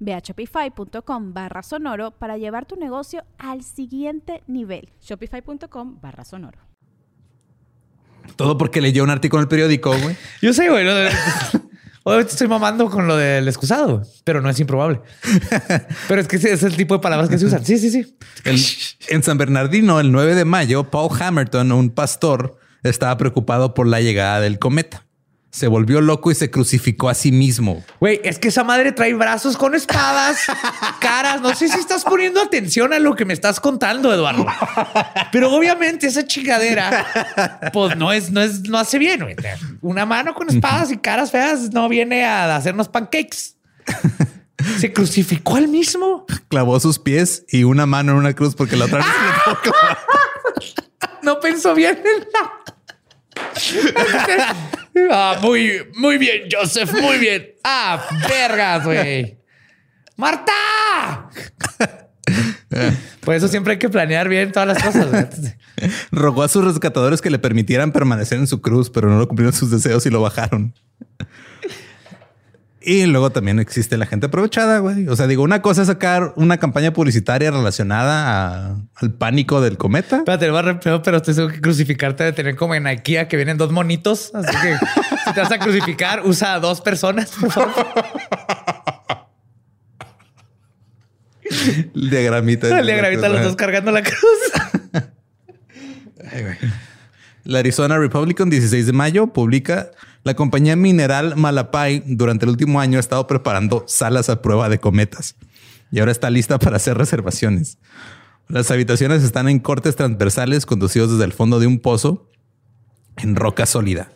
Ve a shopify.com barra sonoro para llevar tu negocio al siguiente nivel. Shopify.com barra sonoro. Todo porque leyó un artículo en el periódico, güey. Yo sé, güey. Obviamente estoy mamando con lo del excusado, pero no es improbable. Pero es que ese es el tipo de palabras que se usan. Sí, sí, sí. El- en San Bernardino, el 9 de mayo, Paul Hamilton, un pastor, estaba preocupado por la llegada del cometa. Se volvió loco y se crucificó a sí mismo. Güey, es que esa madre trae brazos con espadas, caras. No sé si estás poniendo atención a lo que me estás contando, Eduardo. Pero obviamente esa chingadera, pues no es, no es, no hace bien. güey. Una mano con espadas y caras feas no viene a hacernos pancakes. Se crucificó al mismo. Clavó sus pies y una mano en una cruz porque la otra vez. No pensó bien en la. Ah, muy, muy bien, Joseph, muy bien. Ah, vergas, güey. ¡Marta! Por eso siempre hay que planear bien todas las cosas. güey. Rogó a sus rescatadores que le permitieran permanecer en su cruz, pero no lo cumplieron sus deseos y lo bajaron. Y luego también existe la gente aprovechada, güey. O sea, digo, una cosa es sacar una campaña publicitaria relacionada a- al pánico del cometa. Espérate, lo voy a re- pero pero te tengo que crucificarte de tener como en IKEA que vienen dos monitos. Así que si te vas a crucificar, usa a dos personas, por favor. El diagramita. El diagramita los dos cargando la cruz. La Arizona Republican, 16 de mayo, publica la compañía mineral Malapay durante el último año ha estado preparando salas a prueba de cometas y ahora está lista para hacer reservaciones. Las habitaciones están en cortes transversales conducidos desde el fondo de un pozo en roca sólida.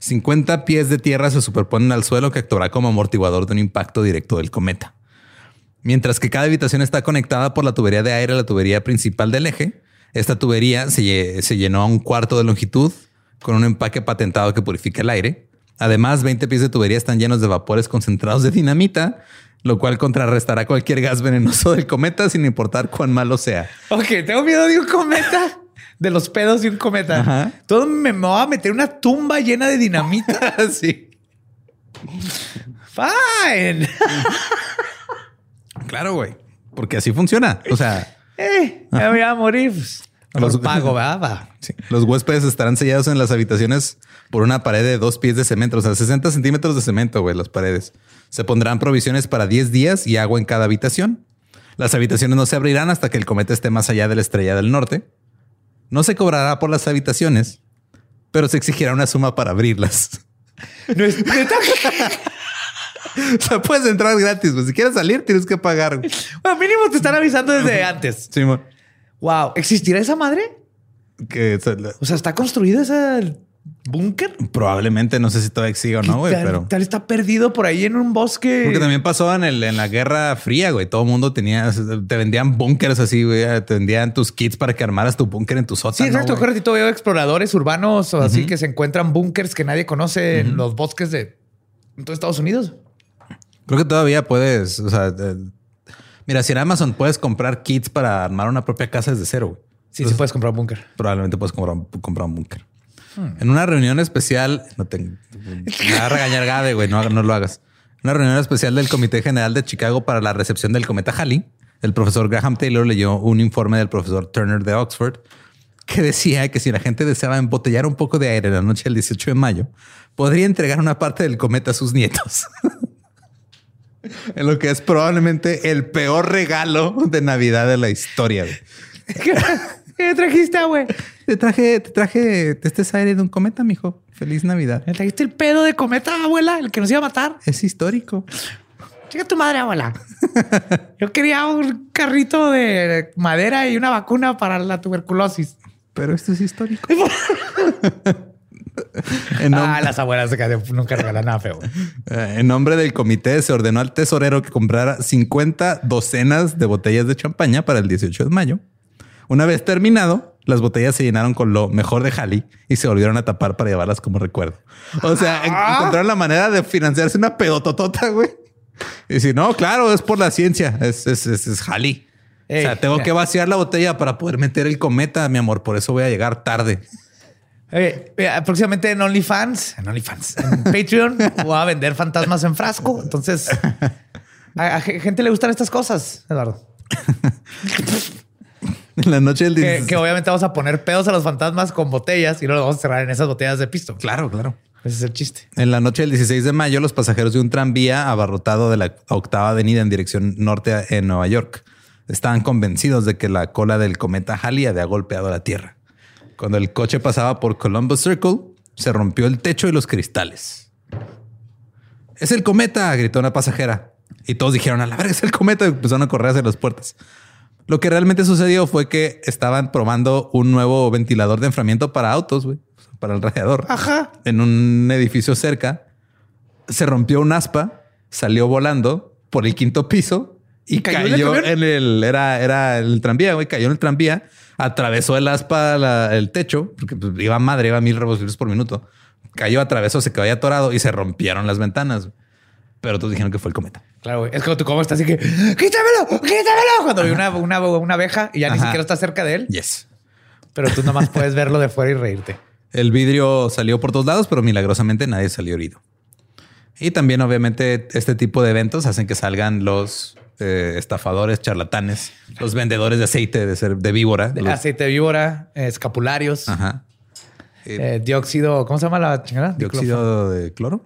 50 pies de tierra se superponen al suelo que actuará como amortiguador de un impacto directo del cometa. Mientras que cada habitación está conectada por la tubería de aire a la tubería principal del eje, esta tubería se, se llenó a un cuarto de longitud con un empaque patentado que purifica el aire. Además, 20 pies de tubería están llenos de vapores concentrados de dinamita, lo cual contrarrestará cualquier gas venenoso del cometa sin importar cuán malo sea. Ok, tengo miedo de un cometa, de los pedos de un cometa. Ajá. Todo me, me va a meter una tumba llena de dinamita. sí. Fine. Claro, güey. Porque así funciona. O sea, Eh, me voy a morir. Pues, Los- pago, ¿verdad? Sí. los huéspedes estarán sellados en las habitaciones por una pared de dos pies de cemento, o sea, 60 centímetros de cemento, güey, las paredes. Se pondrán provisiones para 10 días y agua en cada habitación. Las habitaciones no se abrirán hasta que el cometa esté más allá de la estrella del norte. No se cobrará por las habitaciones, pero se exigirá una suma para abrirlas. No es o sea, puedes entrar gratis, pues si quieres salir tienes que pagar. Bueno, mínimo te están avisando desde antes. Simón. Wow. ¿Existirá esa madre? que o sea, ¿está construido ese búnker? probablemente no sé si todavía sigue o no, güey, pero tal está perdido por ahí en un bosque. porque también pasó en, el, en la Guerra Fría, güey. Todo el mundo tenía, te vendían búnkers así, güey. Te vendían tus kits para que armaras tu búnker en tu sótano. Sí, exacto. Correcto. Veo exploradores urbanos o así que se encuentran búnkers que nadie conoce en los bosques de en todo Estados Unidos. Creo que todavía puedes, o sea, mira, si en Amazon puedes comprar kits para armar una propia casa desde cero, güey. Sí, sí puedes comprar un búnker. probablemente puedes comprar, un- comprar un búnker. En una reunión especial, no te me va a regañar Gabe, güey, no, lo hagas. Una reunión especial del Comité General de Chicago para la recepción del cometa Halley, el profesor Graham Taylor leyó un informe del profesor Turner de Oxford que decía que si la gente deseaba embotellar un poco de aire la noche del 18 de mayo, podría entregar una parte del cometa a sus nietos. en lo que es probablemente el peor regalo de Navidad de la historia. güey. ¿Qué trajiste, güey? Te traje, te traje este es aire de un cometa, mijo. Feliz Navidad. ¿Me trajiste el pedo de cometa, abuela? El que nos iba a matar. Es histórico. Chica tu madre, abuela. Yo quería un carrito de madera y una vacuna para la tuberculosis. Pero esto es histórico. Ah, las abuelas nunca regalan nada feo. eh, en nombre del comité se ordenó al tesorero que comprara 50 docenas de botellas de champaña para el 18 de mayo. Una vez terminado, las botellas se llenaron con lo mejor de Halley y se volvieron a tapar para llevarlas como recuerdo. O sea, en- encontraron la manera de financiarse una pedototota, güey. Y si no, claro, es por la ciencia. Es, es, es, es Halley. Ey, o sea, tengo mira. que vaciar la botella para poder meter el cometa, mi amor. Por eso voy a llegar tarde. Eh, eh, próximamente en OnlyFans, en OnlyFans, en Patreon, voy a vender fantasmas en frasco. Entonces, a, a gente le gustan estas cosas, Eduardo. En la noche del Que, 16. que obviamente vamos a poner pedos a los fantasmas con botellas y luego los vamos a cerrar en esas botellas de pisto. Claro, claro. Ese es el chiste. En la noche del 16 de mayo, los pasajeros de un tranvía abarrotado de la octava avenida en dirección norte en Nueva York estaban convencidos de que la cola del cometa Halley había golpeado la Tierra. Cuando el coche pasaba por Columbus Circle, se rompió el techo y los cristales. Es el cometa, gritó una pasajera. Y todos dijeron, a la verga, es el cometa. Y empezaron a correr hacia las puertas. Lo que realmente sucedió fue que estaban probando un nuevo ventilador de enfriamiento para autos, güey, para el radiador. Ajá. En un edificio cerca, se rompió un aspa, salió volando por el quinto piso y ¿Cayó el en el, era, era el tranvía, güey, cayó en el tranvía, atravesó el aspa, la- el techo, porque pues, iba madre, iba a mil revoluciones por minuto. Cayó, atravesó, se quedó ahí atorado y se rompieron las ventanas. Pero todos dijeron que fue el cometa. Claro, güey. Es como tu cómo está así que quítamelo, quítamelo. Cuando vi una, una, una abeja y ya ni siquiera está cerca de él, Yes. pero tú nomás puedes verlo de fuera y reírte. El vidrio salió por todos lados, pero milagrosamente nadie salió herido. Y también, obviamente, este tipo de eventos hacen que salgan los eh, estafadores, charlatanes, los vendedores de aceite de, ser, de víbora. De los- aceite de víbora, eh, escapularios, Ajá. eh, dióxido, ¿cómo se llama la chingadera? Dióxido de cloro.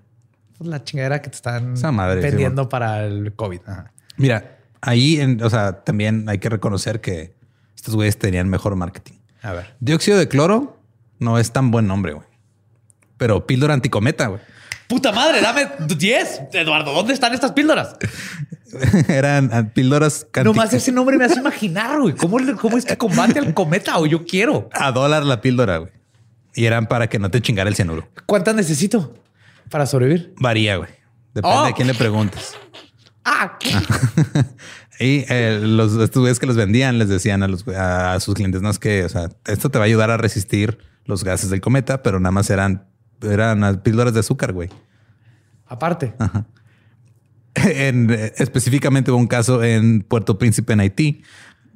Pues La chingadera que te están madre, sí, vendiendo para el COVID. Ajá. Mira, Ahí, en- o sea, también hay que reconocer que estos güeyes tenían mejor marketing. A ver. Dióxido de cloro no es tan buen nombre, güey. Pero píldora anticometa, güey. Puta madre, dame 10. Eduardo, ¿dónde están estas píldoras? Eran píldoras canti- Nomás ese nombre me hace imaginar, güey. ¿Cómo, le- ¿Cómo es que combate al cometa? O yo quiero. a dólar la píldora, güey. Y eran para que no te chingara el cianuro. ¿Cuántas necesito para sobrevivir? Varía, güey. Depende Oh. de quién le preguntes. Ah, ¿qué? Y eh, los estos güeyes que los vendían les decían a, los, a sus clientes, no es que, o sea, esto te va a ayudar a resistir los gases del cometa, pero nada más eran, eran píldoras de azúcar, güey. Aparte. En, eh, específicamente hubo un caso en Puerto Príncipe, en Haití,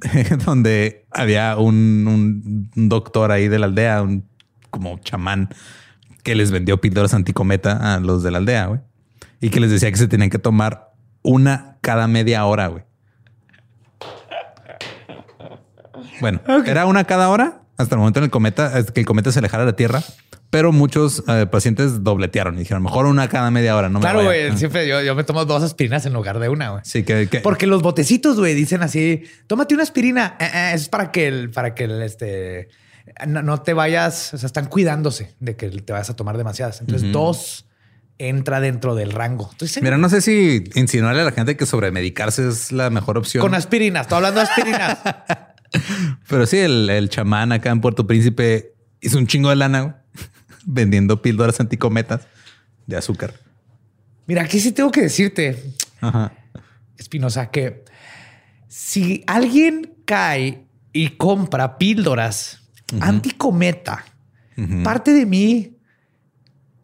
donde había un, un- doctor ahí de la aldea, un como chamán, que les vendió píldoras anticometa a los de la aldea, güey. Y que les decía que se tenían que tomar una cada media hora, güey. Bueno, era una cada hora hasta el momento en el cometa, hasta que el cometa se alejara de la Tierra. Pero muchos eh, pacientes dobletearon y dijeron, mejor una cada media hora. No Claro, vaya". güey. Siempre yo, yo me tomo dos aspirinas en lugar de una, güey. Sí, que, que- Porque los botecitos, güey, dicen así, tómate una aspirina. Eh, eh, es para que el, para que el, este, no, no te vayas, o sea, están cuidándose de que te vayas a tomar demasiadas. Entonces, dos entra dentro del rango. Entonces, Mira, no sé si insinuarle a la gente que sobremedicarse es la mejor opción. con aspirinas, estoy hablando de aspirinas. Pero sí, el, el chamán acá en Puerto Príncipe hizo un chingo de lana vendiendo píldoras anticometas de azúcar. Mira, aquí sí tengo que decirte, Ajá. Espinosa, que si alguien cae y compra píldoras anticometa, parte de mí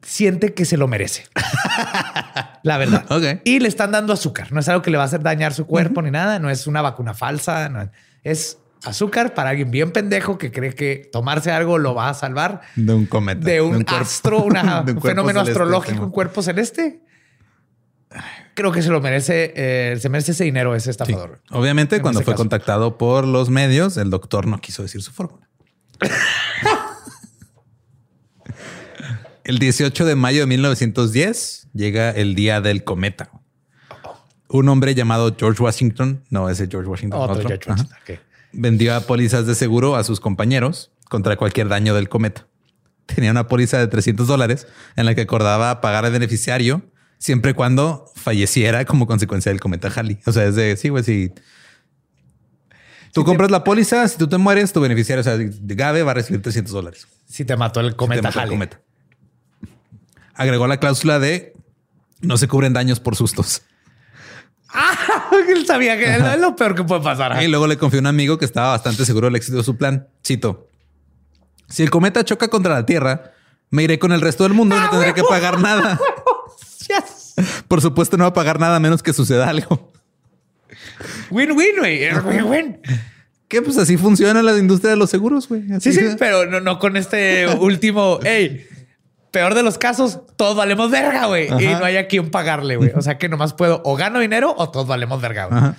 siente que se lo merece. La verdad. Ok. Y le están dando azúcar. No es algo que le va a hacer dañar su cuerpo ni nada. No es una vacuna falsa. no. Es azúcar para alguien bien pendejo que cree que tomarse algo lo va a salvar De un cometa. de un, astro, una- de un fenómeno celeste, astrológico, un cuerpo celeste. Creo que se lo merece, eh, se merece ese dinero ese Sí. estafador. Obviamente, En cuando fue caso. contactado por los medios, el doctor no quiso decir su fórmula. el 18 de mayo de 1910 llega el día del cometa. Un hombre llamado George Washington, no ese George Washington, Otro otro, George Washington. Vendió a pólizas de seguro a sus compañeros contra cualquier daño del cometa. Tenía una póliza de 300 dólares en la que acordaba pagar al beneficiario siempre y cuando falleciera como consecuencia del cometa Halley. O sea, es de sí, güey, si tú compras la póliza, si tú te mueres, tu beneficiario, o sea, Gabe va a recibir 300 dólares. Si te mató el cometa el Halley. cometa. Agregó la cláusula de no se cubren daños por sustos. Él sabía que es lo peor que puede pasar. Y luego le confió a un amigo que estaba bastante seguro del éxito de su plan. Cito. Si el cometa choca contra la Tierra, me iré con el resto del mundo y no tendré que pagar nada. Yes. Por supuesto, no va a pagar nada a menos que suceda algo. Win-win, güey. Win-win. Que pues así funciona la industria de los seguros, güey. Sí, sí, pero no, no con este último. Hey, peor de los casos, todos valemos verga, güey. Y no hay a quien pagarle, güey. O sea que nomás puedo o gano dinero o todos valemos verga, güey.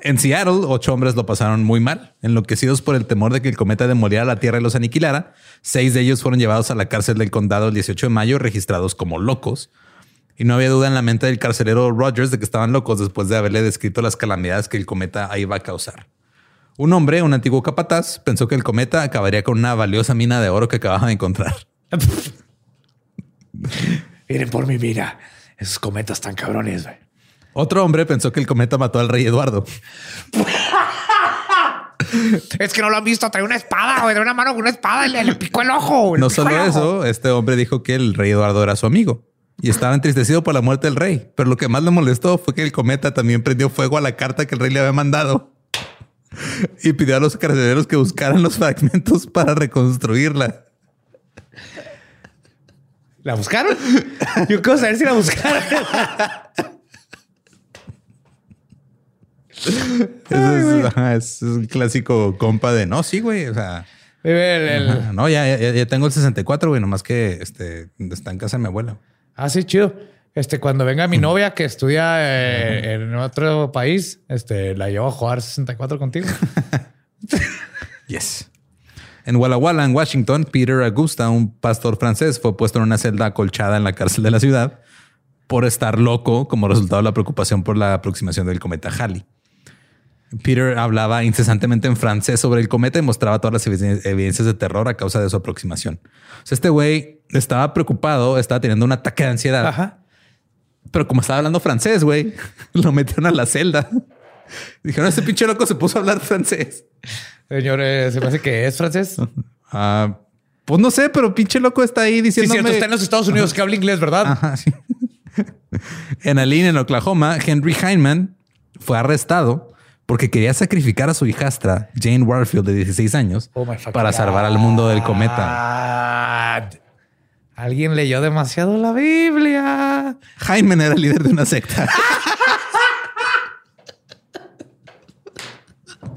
En Seattle, ocho hombres lo pasaron muy mal, enloquecidos por el temor de que el cometa demoliera la Tierra y los aniquilara. Seis de ellos fueron llevados a la cárcel del condado el 18 de mayo, registrados como locos. Y no había duda en la mente del carcelero Rogers de que estaban locos después de haberle descrito las calamidades que el cometa iba a causar. Un hombre, un antiguo capataz, pensó que el cometa acabaría con una valiosa mina de oro que acababa de encontrar. Miren por mi mira. Esos cometas tan cabrones, güey. Otro hombre pensó que el cometa mató al rey Eduardo. Es que no lo han visto. Trae una espada, güey. Trae una mano con una espada y le, le picó el ojo. No solo eso, este hombre dijo que el rey Eduardo era su amigo y estaba entristecido por la muerte del rey. Pero lo que más le molestó fue que el cometa también prendió fuego a la carta que el rey le había mandado y pidió a los carceleros que buscaran los fragmentos para reconstruirla. ¿La buscaron? Yo quiero saber si la buscaron. Ese es, ajá, es un clásico compa de no, sí, güey. O sea, Vive el- el- ajá, no, ya, ya, ya tengo el 64, güey, nomás que este, está en casa de mi abuela. Ah, sí, chido. Este, cuando venga mi novia que estudia eh, en otro país, este, la llevo a jugar 64 contigo. Yes. En Walla Walla, en Washington, Peter Augusta, un pastor francés, fue puesto en una celda acolchada en la cárcel de la ciudad. por estar loco como resultado de la preocupación por la aproximación del cometa Halley. Peter hablaba incesantemente en francés sobre el cometa y mostraba todas las evidencias de terror a causa de su aproximación. O sea, este güey estaba preocupado, estaba teniendo un ataque de ansiedad. Ajá. Pero como estaba hablando francés, güey, lo metieron a la celda. Dijeron, este pinche loco se puso a hablar francés. Señores, se me hace que es francés. Ah, pues no sé, pero pinche loco está ahí Sí, diciendo. cierto, está en los Estados Unidos que habla inglés, ¿verdad? Ajá, sí. en Aline, en Oklahoma, Henry Heinemann fue arrestado porque quería sacrificar a su hijastra, Jane Warfield, de 16 años, Oh para salvar al mundo del cometa. Alguien leyó demasiado la Biblia. Heinemann era líder de una secta.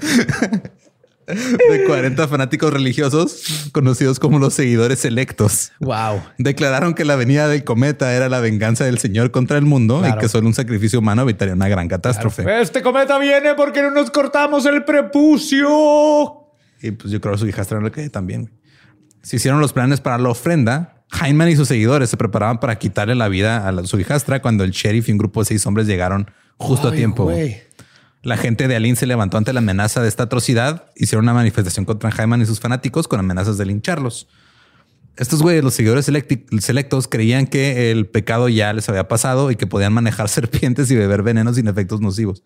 de 40 fanáticos religiosos conocidos como los seguidores selectos. Wow. Declararon que la venida del cometa era la venganza del Señor contra el mundo Claro. y que solo un sacrificio humano evitaría una gran catástrofe. Este cometa viene porque no nos cortamos el prepucio. Y pues yo creo que su hijastra no le cae también. Se hicieron los planes para la ofrenda. Heinemann y sus seguidores se preparaban para quitarle la vida a la- su hijastra cuando el sheriff y un grupo de seis hombres llegaron justo a Ay, tiempo. güey. La gente de Aline se levantó ante la amenaza de esta atrocidad. Hicieron una manifestación contra Heinemann y sus fanáticos con amenazas de lincharlos. Estos güeyes, los seguidores selectos, creían que el pecado ya les había pasado y que podían manejar serpientes y beber venenos sin efectos nocivos.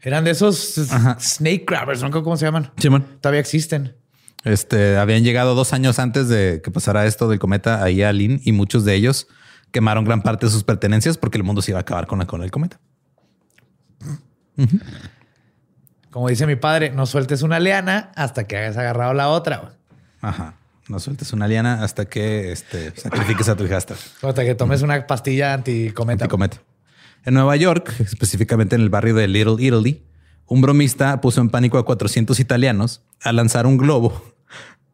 Eran de esos Ajá. snake grabbers, ¿no? ¿Cómo se llaman? Simón. Todavía existen. Este habían llegado dos años antes de que pasara esto del cometa ahí a Lynn y muchos de ellos quemaron gran parte de sus pertenencias porque el mundo se iba a acabar con, la, con el cometa. Como dice mi padre, no sueltes una liana hasta que hayas agarrado la otra. Ajá. No sueltes una liana hasta que este, sacrifiques a tu hijastra. Hasta que tomes una pastilla anticometa. Anticometa. En Nueva York, específicamente en el barrio de Little Italy, un bromista puso en pánico a 400 italianos al lanzar un globo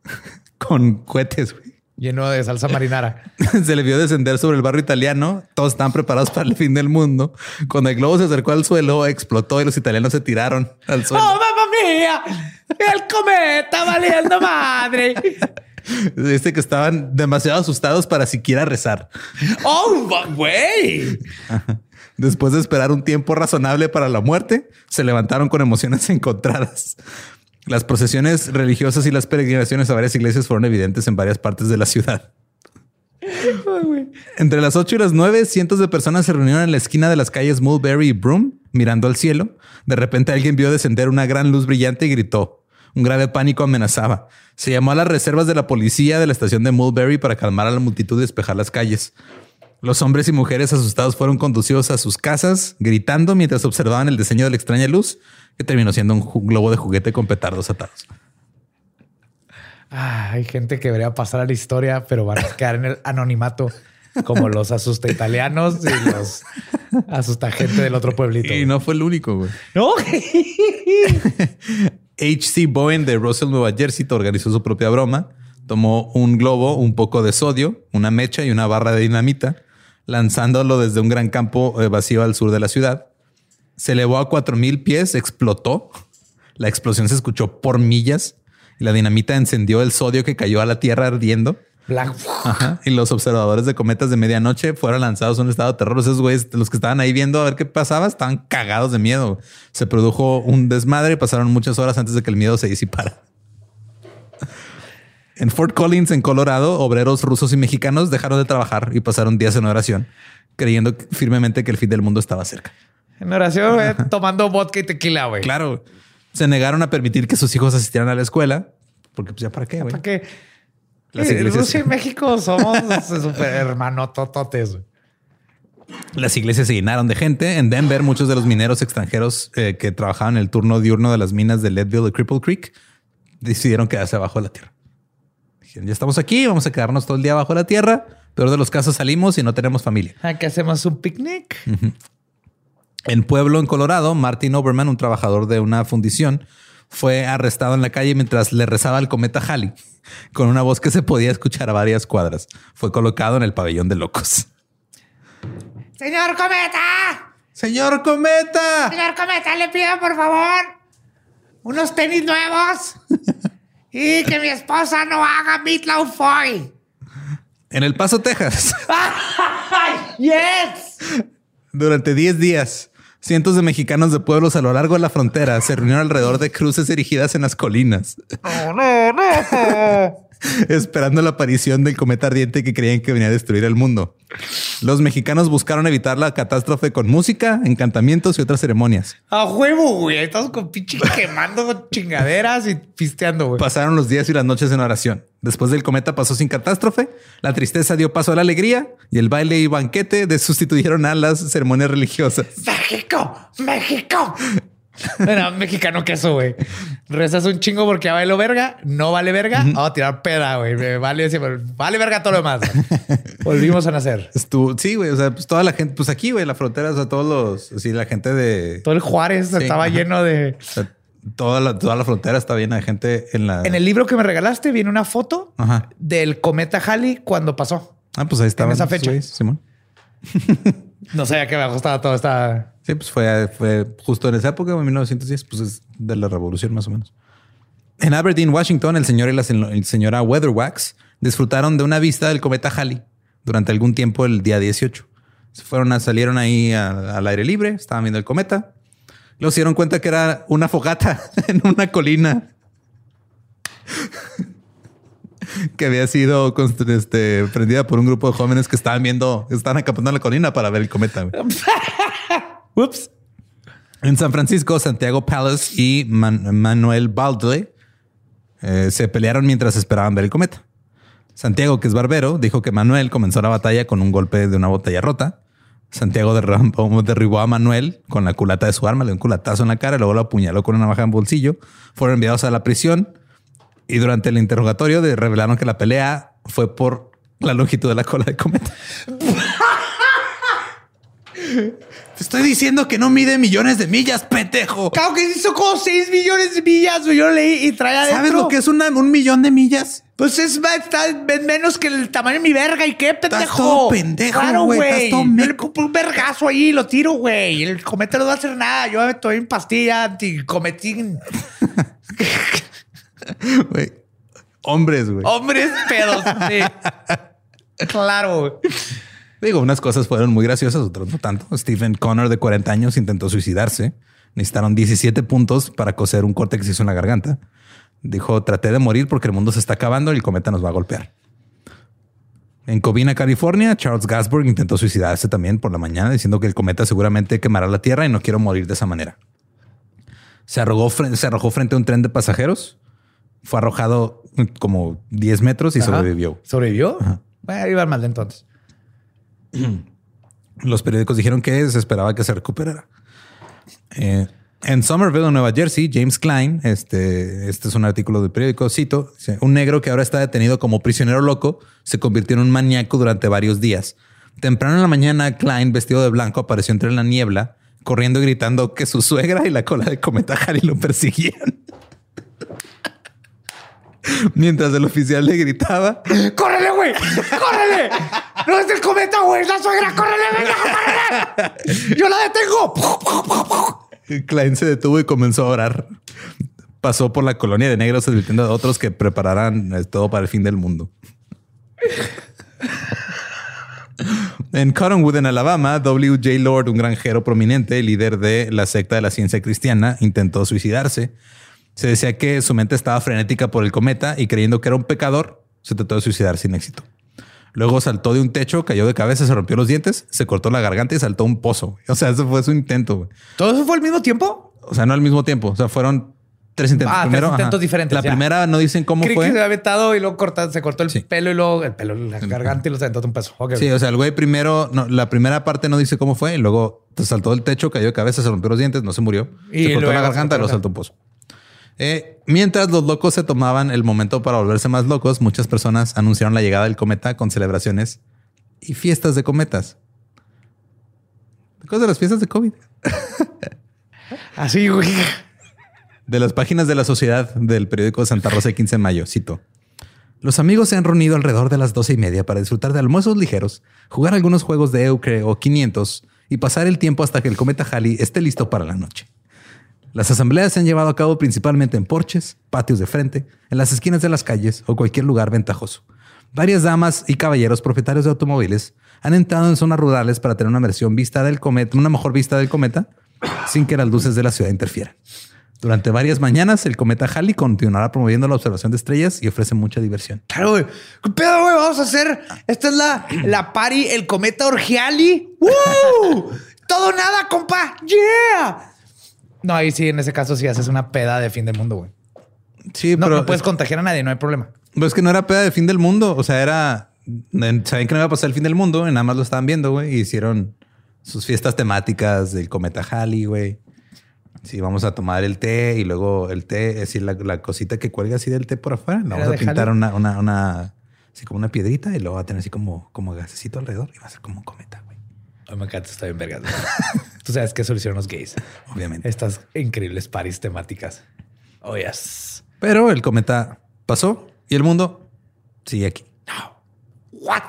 con cohetes. güey. Lleno de salsa marinara. Se le vio descender sobre el barrio italiano. Todos estaban preparados para el fin del mundo. Cuando el globo se acercó al suelo, explotó y los italianos se tiraron al suelo. ¡Oh, mamá mía! ¡El cometa valiendo madre! Dice que estaban demasiado asustados para siquiera rezar. ¡Oh, güey! Después de esperar un tiempo razonable para la muerte, se levantaron con emociones encontradas. Las procesiones religiosas y las peregrinaciones a varias iglesias fueron evidentes en varias partes de la ciudad. Entre las 8 y las 9, cientos de personas se reunieron en la esquina de las calles Mulberry y Broome, mirando al cielo. De repente alguien vio descender una gran luz brillante y gritó. Un grave pánico amenazaba. Se llamó a las reservas de la policía de la estación de Mulberry para calmar a la multitud y despejar las calles. Los hombres y mujeres asustados fueron conducidos a sus casas, gritando mientras observaban el diseño de la extraña luz, que terminó siendo un globo de juguete con petardos atados. Ah, hay gente que debería pasar a la historia, pero van a quedar en el anonimato, como los asusta italianos y los asusta gente del otro pueblito. Y no fue el único, güey. ¿No? H.C. Bowen de Russell, Nueva Jersey, organizó su propia broma. Tomó un globo, un poco de sodio, una mecha y una barra de dinamita, lanzándolo desde un gran campo eh, vacío al sur de la ciudad. Se elevó a 4000 pies, explotó. La explosión se escuchó por millas y la dinamita encendió el sodio que cayó a la tierra ardiendo. Ajá. Y los observadores de cometas de medianoche fueron lanzados a un estado de terror. Esos güeyes, los que estaban ahí viendo a ver qué pasaba, estaban cagados de miedo. Se produjo un desmadre y pasaron muchas horas antes de que el miedo se disipara. En Fort Collins, en Colorado, obreros rusos y mexicanos dejaron de trabajar y pasaron días en oración, creyendo firmemente que el fin del mundo estaba cerca. En oración, güey, tomando vodka y tequila, güey. Claro, se negaron a permitir que sus hijos asistieran a la escuela, porque pues ya para qué, güey. ¿Para qué? Las iglesias- Rusia y México somos super hermano tototes. güey. Las iglesias se llenaron de gente. En Denver, muchos de los mineros extranjeros eh, que trabajaban el turno diurno de las minas de Leadville y Cripple Creek decidieron quedarse abajo de la tierra. Dijeron, ya estamos aquí, vamos a quedarnos todo el día abajo de la tierra. Peor de los casos salimos y no tenemos familia. Aquí hacemos un picnic. En Pueblo, en Colorado, Martin Oberman, un trabajador de una fundición, fue arrestado en la calle mientras le rezaba al cometa Halley con una voz que se podía escuchar a varias cuadras. Fue colocado en el pabellón de locos. Señor Cometa, Señor cometa. señor Cometa, le pido por favor unos tenis nuevos y que mi esposa no haga meatloaf hoy. En El Paso, Texas. ¡Yes! Durante 10 días, cientos de mexicanos de pueblos a lo largo de la frontera se reunieron alrededor de cruces erigidas en las colinas. esperando la aparición del cometa ardiente que creían que venía a destruir el mundo. Los mexicanos buscaron evitar la catástrofe con música, encantamientos y otras ceremonias. A huevo, güey. Estamos con pinche quemando chingaderas y pisteando, güey. Pasaron los días y las noches en oración. Después del cometa pasó sin catástrofe, la tristeza dio paso a la alegría y el baile y banquete de sustituyeron a las ceremonias religiosas. México, México. Bueno, mexicano queso, güey. Rezas un chingo porque ya vale verga, no vale verga. Vamos a tirar peda, güey. Vale, vale verga todo lo demás. Volvimos a nacer. sí, güey. O sea, pues toda la gente, pues aquí, güey, la frontera, o sea, todos los, sí, la gente de. Todo el Juárez estaba lleno de. Toda la, toda la frontera está llena de gente en la. En el libro que me regalaste viene una foto del cometa Halley cuando pasó. Ah, pues ahí estaba. En esa fecha. Simón. no sabía que me ajustaba todo. Esta... Sí, pues fue, fue justo en esa época, en 1910, pues es de la revolución más o menos. En Aberdeen, Washington, el señor y la señora Weatherwax disfrutaron de una vista del cometa Halley durante algún tiempo el día 18. Se fueron a, salieron ahí al aire libre, estaban viendo el cometa. Luego se dieron cuenta que era una fogata en una colina que había sido este, prendida por un grupo de jóvenes que estaban viendo, estaban acampando en la colina para ver el cometa. Ups. En San Francisco, Santiago Palace y Manuel Baldwin eh, se pelearon mientras esperaban ver el cometa. Santiago, que es barbero, dijo que Manuel comenzó la batalla con un golpe de una botella rota. Santiago derribó a Manuel con la culata de su arma, le dio un culatazo en la cara, y luego lo apuñaló con una navaja en bolsillo. Fueron enviados a la prisión y durante el interrogatorio revelaron que la pelea fue por la longitud de la cola de cometa. Te estoy diciendo que no mide millones de millas, pendejo. Claro que hizo como 6 millones de millas. Yo leí y traía adentro. ¿Sabes lo que es un millón de millas? Pues es, menos que el tamaño de mi verga. ¿Y qué, pendejo? Estás todo pendejo, claro, güey. Yo le compro un vergazo ahí y lo tiro, güey. El cometa no va a hacer nada. Yo estoy en pastilla anticometín. Güey. Hombres, güey. Hombres pedos, sí. claro, güey. Digo, unas cosas fueron muy graciosas, otras no tanto. Stephen Connor, de 40 años, intentó suicidarse. Necesitaron 17 puntos para coser un corte que se hizo en la garganta. Dijo, traté de morir porque el mundo se está acabando y el cometa nos va a golpear. En Covina, California, Charles Gasburg intentó suicidarse también por la mañana, diciendo que el cometa seguramente quemará la Tierra y no quiero morir de esa manera. Se, arrojó, se arrojó frente a un tren de pasajeros. Fue arrojado como 10 metros y sobrevivió. ¿Sobrevivió? Bueno, iba mal entonces. Los periódicos dijeron que se esperaba que se recuperara. Eh, en Somerville, Nueva Jersey, James Klein, este, este es un artículo del periódico, cito, un negro que ahora está detenido como prisionero loco se convirtió en un maníaco durante varios días. Temprano en la mañana, Klein, vestido de blanco, apareció entre la niebla, corriendo y gritando que su suegra y la cola de cometa Harry lo persiguían. Mientras el oficial le gritaba: ¡Córrele, güey! ¡Córrele! ¡No es el cometa, güey! ¡La suegra! ¡Córrele, venga, córrele! ¡Yo la detengo! Klein se detuvo y comenzó a orar. Pasó por la colonia de negros advirtiendo a otros que prepararan eh, todo para el fin del mundo. En Cottonwood, en Alabama, W.J. Lord, un granjero prominente, líder de la secta de la ciencia cristiana, intentó suicidarse se decía que su mente estaba frenética por el cometa y creyendo que era un pecador, se trató de suicidar sin éxito. Luego saltó de un techo, cayó de cabeza, se rompió los dientes, se cortó la garganta y saltó un pozo. O sea, eso fue su intento. ¿Todo eso fue al mismo tiempo? O sea, no al mismo tiempo. O sea, fueron tres intentos. Ah, tres intentos diferentes. La primera no dicen cómo fue. Que se había vetado y luego se cortó el pelo y luego el pelo, la garganta y lo sentó un peso. Sí, o sea, el güey primero, la primera parte no dice cómo fue y luego saltó del techo, cayó de cabeza, se rompió los dientes, no se murió. Y se cortó la garganta y lo saltó un pozo. Eh, mientras los locos se tomaban el momento para volverse más locos, muchas personas anunciaron la llegada del cometa con celebraciones y fiestas de cometas. De las fiestas de COVID. Así, güey. De las páginas de la sociedad del periódico Santa Rosa, 15 de mayo, cito. Los amigos se han reunido alrededor de las doce y media para disfrutar de almuerzos ligeros, jugar algunos juegos de Eucre o 500 y pasar el tiempo hasta que el cometa Halley esté listo para la noche. Las asambleas se han llevado a cabo principalmente en porches, patios de frente, en las esquinas de las calles o cualquier lugar ventajoso. varias damas y caballeros propietarios de automóviles han entrado en zonas rurales para tener una versión vista del cometa, una mejor vista del cometa, sin que las luces de la ciudad interfieran. Durante varias mañanas, el cometa Halley continuará promoviendo la observación de estrellas y ofrece mucha diversión. Claro, güey. ¿Qué pedo, güey? Vamos a hacer. Esta es la, la party, el cometa Orgiali. ¡Woo! Todo nada, compa. ¡Yeah! No, ahí sí, en ese caso sí haces una peda de fin del mundo, güey. Sí, No, pero no puedes contagiar a nadie, no hay problema. Pues es que no era peda de fin del mundo. O sea, era. Sabían que no iba a pasar el fin del mundo y nada más lo estaban viendo, güey. Y hicieron sus fiestas temáticas del cometa Halley, güey. Sí, vamos a tomar el té y luego el té, es decir, la, la cosita que cuelga así del té por afuera. la ¿Era Vamos a pintar una, una, una, así como una piedrita y luego va a tener así como, como gasecito alrededor y va a ser como un cometa, güey. Ay, me encanta, está bien vergas. Tú sabes que eso lo hicieron los gays. Obviamente. Estas increíbles paris temáticas. Oh, yes. Pero el cometa pasó y el mundo sigue aquí. What?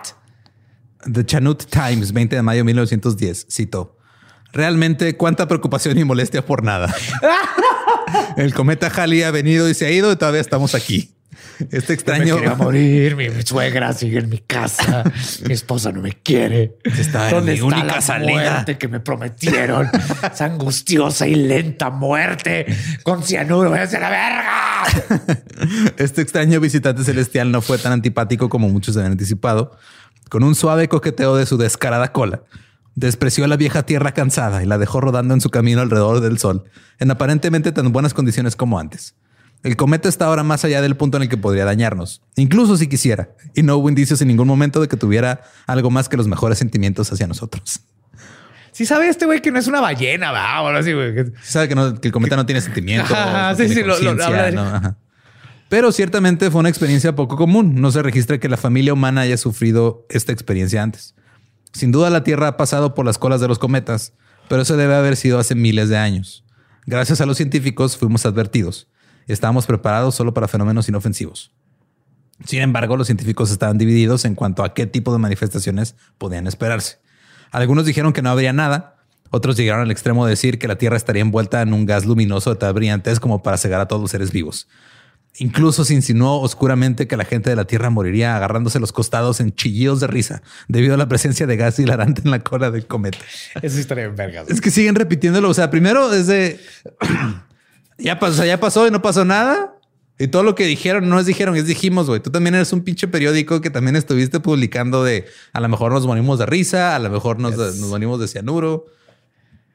The Chanut Times, 20 de mayo de 1910, citó. Realmente, cuánta preocupación y molestia por nada. El cometa Halley ha venido y se ha ido y todavía estamos aquí. Este extraño... Me morir. Mi, mi suegra sigue en mi casa. mi esposa no me quiere. Está ¿Dónde mi está única la salida? muerte que me prometieron? Esa angustiosa y lenta muerte con cianuro. ¡Es de la verga! Este extraño visitante celestial no fue tan antipático como muchos habían anticipado. Con un suave coqueteo de su descarada cola, despreció a la vieja tierra cansada y la dejó rodando en su camino alrededor del sol, en aparentemente tan buenas condiciones como antes. El cometa está ahora más allá del punto en el que podría dañarnos, incluso si quisiera, y no hubo indicios en ningún momento de que tuviera algo más que los mejores sentimientos hacia nosotros. Sí sabe este güey que no es una ballena, va, o algo así, güey. Sabe que, no- que el cometa no tiene sentimientos. Ajá, no sí, tiene sí, lo- lo- conciencia, habla de- ¿no? Ajá. Pero ciertamente fue una experiencia poco común. No se registra que la familia humana haya sufrido esta experiencia antes. Sin duda la Tierra ha pasado por las colas de los cometas, pero eso debe haber sido hace miles de años. Gracias a los científicos fuimos advertidos. Estábamos preparados solo para fenómenos inofensivos. Sin embargo, los científicos estaban divididos en cuanto a qué tipo de manifestaciones podían esperarse. Algunos dijeron que no habría nada, otros llegaron al extremo de decir que la Tierra estaría envuelta en un gas luminoso de tal brillantez como para cegar a todos los seres vivos. Incluso se insinuó oscuramente que la gente de la Tierra moriría agarrándose los costados en chillidos de risa debido a la presencia de gas hilarante en la cola del cometa. Esa historia de vergas. Es que siguen repitiéndolo. O sea, primero desde ya pasó, ya pasó y no pasó nada. Y todo lo que dijeron no es dijeron, es dijimos, güey. Tú también eres un pinche periódico que también estuviste publicando de a lo mejor nos morimos de risa, a lo mejor nos, nos morimos de cianuro.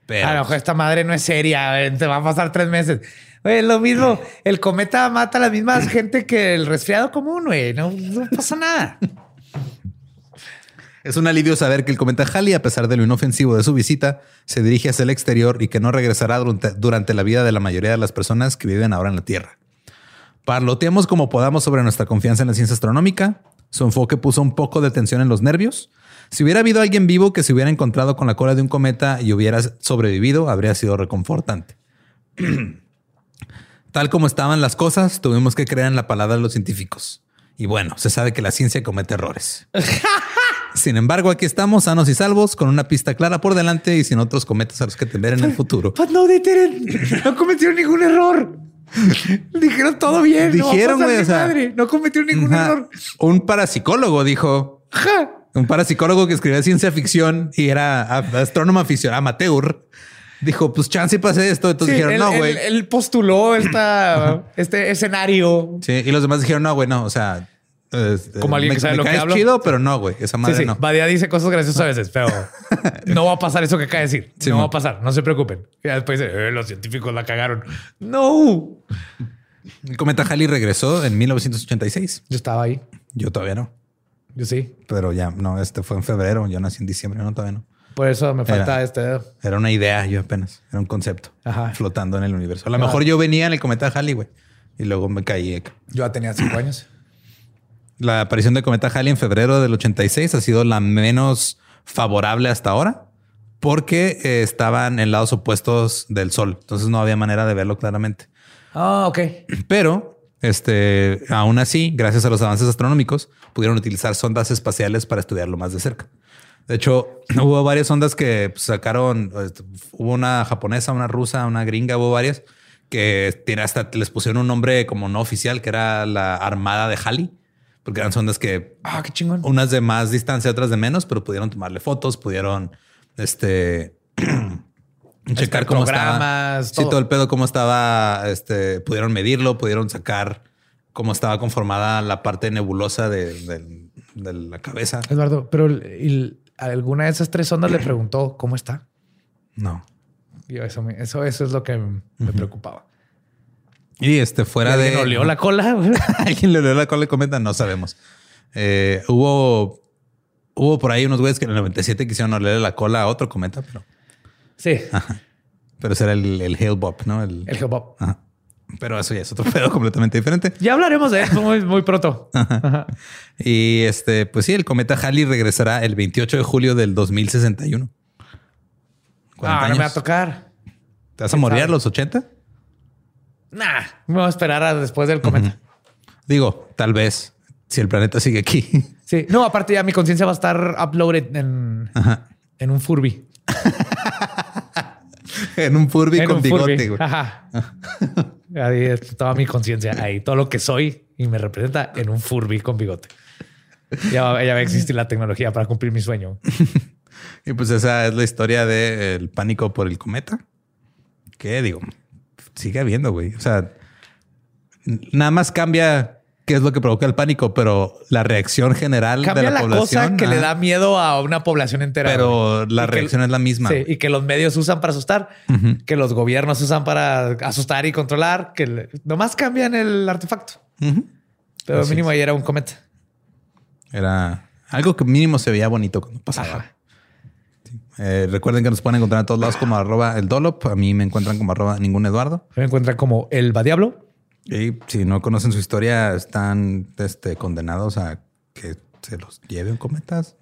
Pero A lo mejor esta madre no es seria. Te va a pasar tres meses. Güey, lo mismo. El cometa mata a la misma gente que el resfriado común, güey. No, no pasa nada. Es un alivio saber que el cometa Halley, a pesar de lo inofensivo de su visita, se dirige hacia el exterior y que no regresará durante, la vida de la mayoría de las personas que viven ahora en la Tierra. Parloteamos como podamos sobre nuestra confianza en la ciencia astronómica. Su enfoque puso un poco de tensión en los nervios. Si hubiera habido alguien vivo que se hubiera encontrado con la cola de un cometa y hubiera sobrevivido, habría sido reconfortante. Tal como estaban las cosas, tuvimos que creer en la palabra de los científicos. Y bueno, se sabe que la ciencia comete errores. Sin embargo, aquí estamos sanos y salvos, con una pista clara por delante y sin otros cometas a los que temer en el futuro. No. No cometieron ningún error. Dijeron todo bien. Dijeron, no güey, ni o sea. No cometieron ningún Ajá. error. Un parapsicólogo dijo, un parapsicólogo que escribía ciencia ficción y era astrónomo aficionado, amateur, dijo, pues chance y pase esto. Entonces Sí, dijeron, él, no, él- güey. él postuló esta, este escenario. Sí, y los demás dijeron, no, güey, no, o sea, este, Como alguien me- que sabe me lo que caes habla. chido, pero no, güey, esa Sí, madre sí. no. Badía dice cosas graciosas a veces, pero no va a pasar eso que acaba de decir. Sí, no man. va a pasar. No se preocupen. Y después dice, "Eh, los científicos la cagaron. No. El cometa Halley regresó en 1986. Yo estaba ahí. Yo todavía no, Yo sí. pero ya no, este fue en febrero. Yo nací en diciembre, no, todavía no. Por eso me falta Era. este dedo. Era una idea, yo apenas. Era un concepto Ajá. flotando en el universo. A lo mejor yo venía en el cometa Halley, güey, y luego me caí. Yo ya tenía cinco años. La aparición del cometa Halley en febrero del 86 ha sido la menos favorable hasta ahora porque eh, estaban en lados opuestos del Sol. Entonces no había manera de verlo claramente. Ah, ok. Pero este, aún así, gracias a los avances astronómicos, pudieron utilizar sondas espaciales para estudiarlo más de cerca. De hecho, hubo varias sondas que pues, sacaron. este, Hubo una japonesa, una rusa, una gringa, hubo varias que hasta les pusieron un nombre como no oficial, que era la Armada de Halley, Porque eran sondas que Ah, qué chingón. unas de más distancia, otras de menos, pero pudieron tomarle fotos, pudieron este checar cómo estaba. Espectrogramas, Sí, todo. todo el pedo, cómo estaba, este, pudieron medirlo, pudieron sacar cómo estaba conformada la parte nebulosa de, de- de la cabeza. Eduardo, pero el- el- alguna de esas tres ondas le preguntó cómo está. No. Yo eso, me- eso, eso es lo que me preocaba. Y este, fuera ¿Alguien de. olió la cola? ¿Alguien le olió la cola y comenta? No sabemos. Eh, hubo, hubo por ahí unos güeyes que en el 97 quisieron olerle la cola a otro cometa, pero, sí, pero ese era el, el Bob, ¿no? El, el. Ajá. Pero eso ya es otro pedo completamente diferente. Ya hablaremos de eso muy, muy pronto. Ajá. Y este, pues sí, el cometa Halley regresará el 28 de julio del 2061. 40 Ah, no me va a tocar. ¿Te vas a morir a los 80? Nah, me voy a esperar a después del cometa. Digo, tal vez, si el planeta sigue aquí. Sí, no, aparte ya mi conciencia va a estar uploaded en, Ajá. en un Furby. en un Furby en con un bigote, Furby. Ajá. Ahí es toda mi conciencia ahí, todo lo que soy y me representa en un Furby con bigote. Ya, va- ya va a existir la tecnología para cumplir mi sueño. Y pues esa es la historia del pánico por el cometa. Que digo, sigue habiendo, güey. O sea, nada más cambia qué es lo que provoca el pánico, pero la reacción general Cambia de la, la, población. cosa que le da miedo a una población entera. Pero güey. la Y que- reacción es la misma. Sí, y que los medios usan para asustar, que los gobiernos usan para asustar y controlar, que le- nomás cambian el artefacto. Pero Así mínimo es. ahí era un cometa. Era algo que mínimo se veía bonito cuando pasaba. Ajá. Eh, recuerden que nos pueden encontrar en todos lados como arroba el Dolop. A mí me encuentran como arroba ningún Eduardo. Me encuentran como el va diablo. Y si no conocen su historia, están este, condenados a que se los lleve un cometas.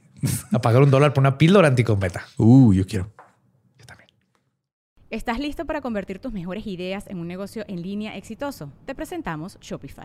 a pagar un dólar por una píldora anticometa. Uh, yo quiero. Yo también. ¿Estás listo para convertir tus mejores ideas en un negocio en línea exitoso? Te presentamos Shopify.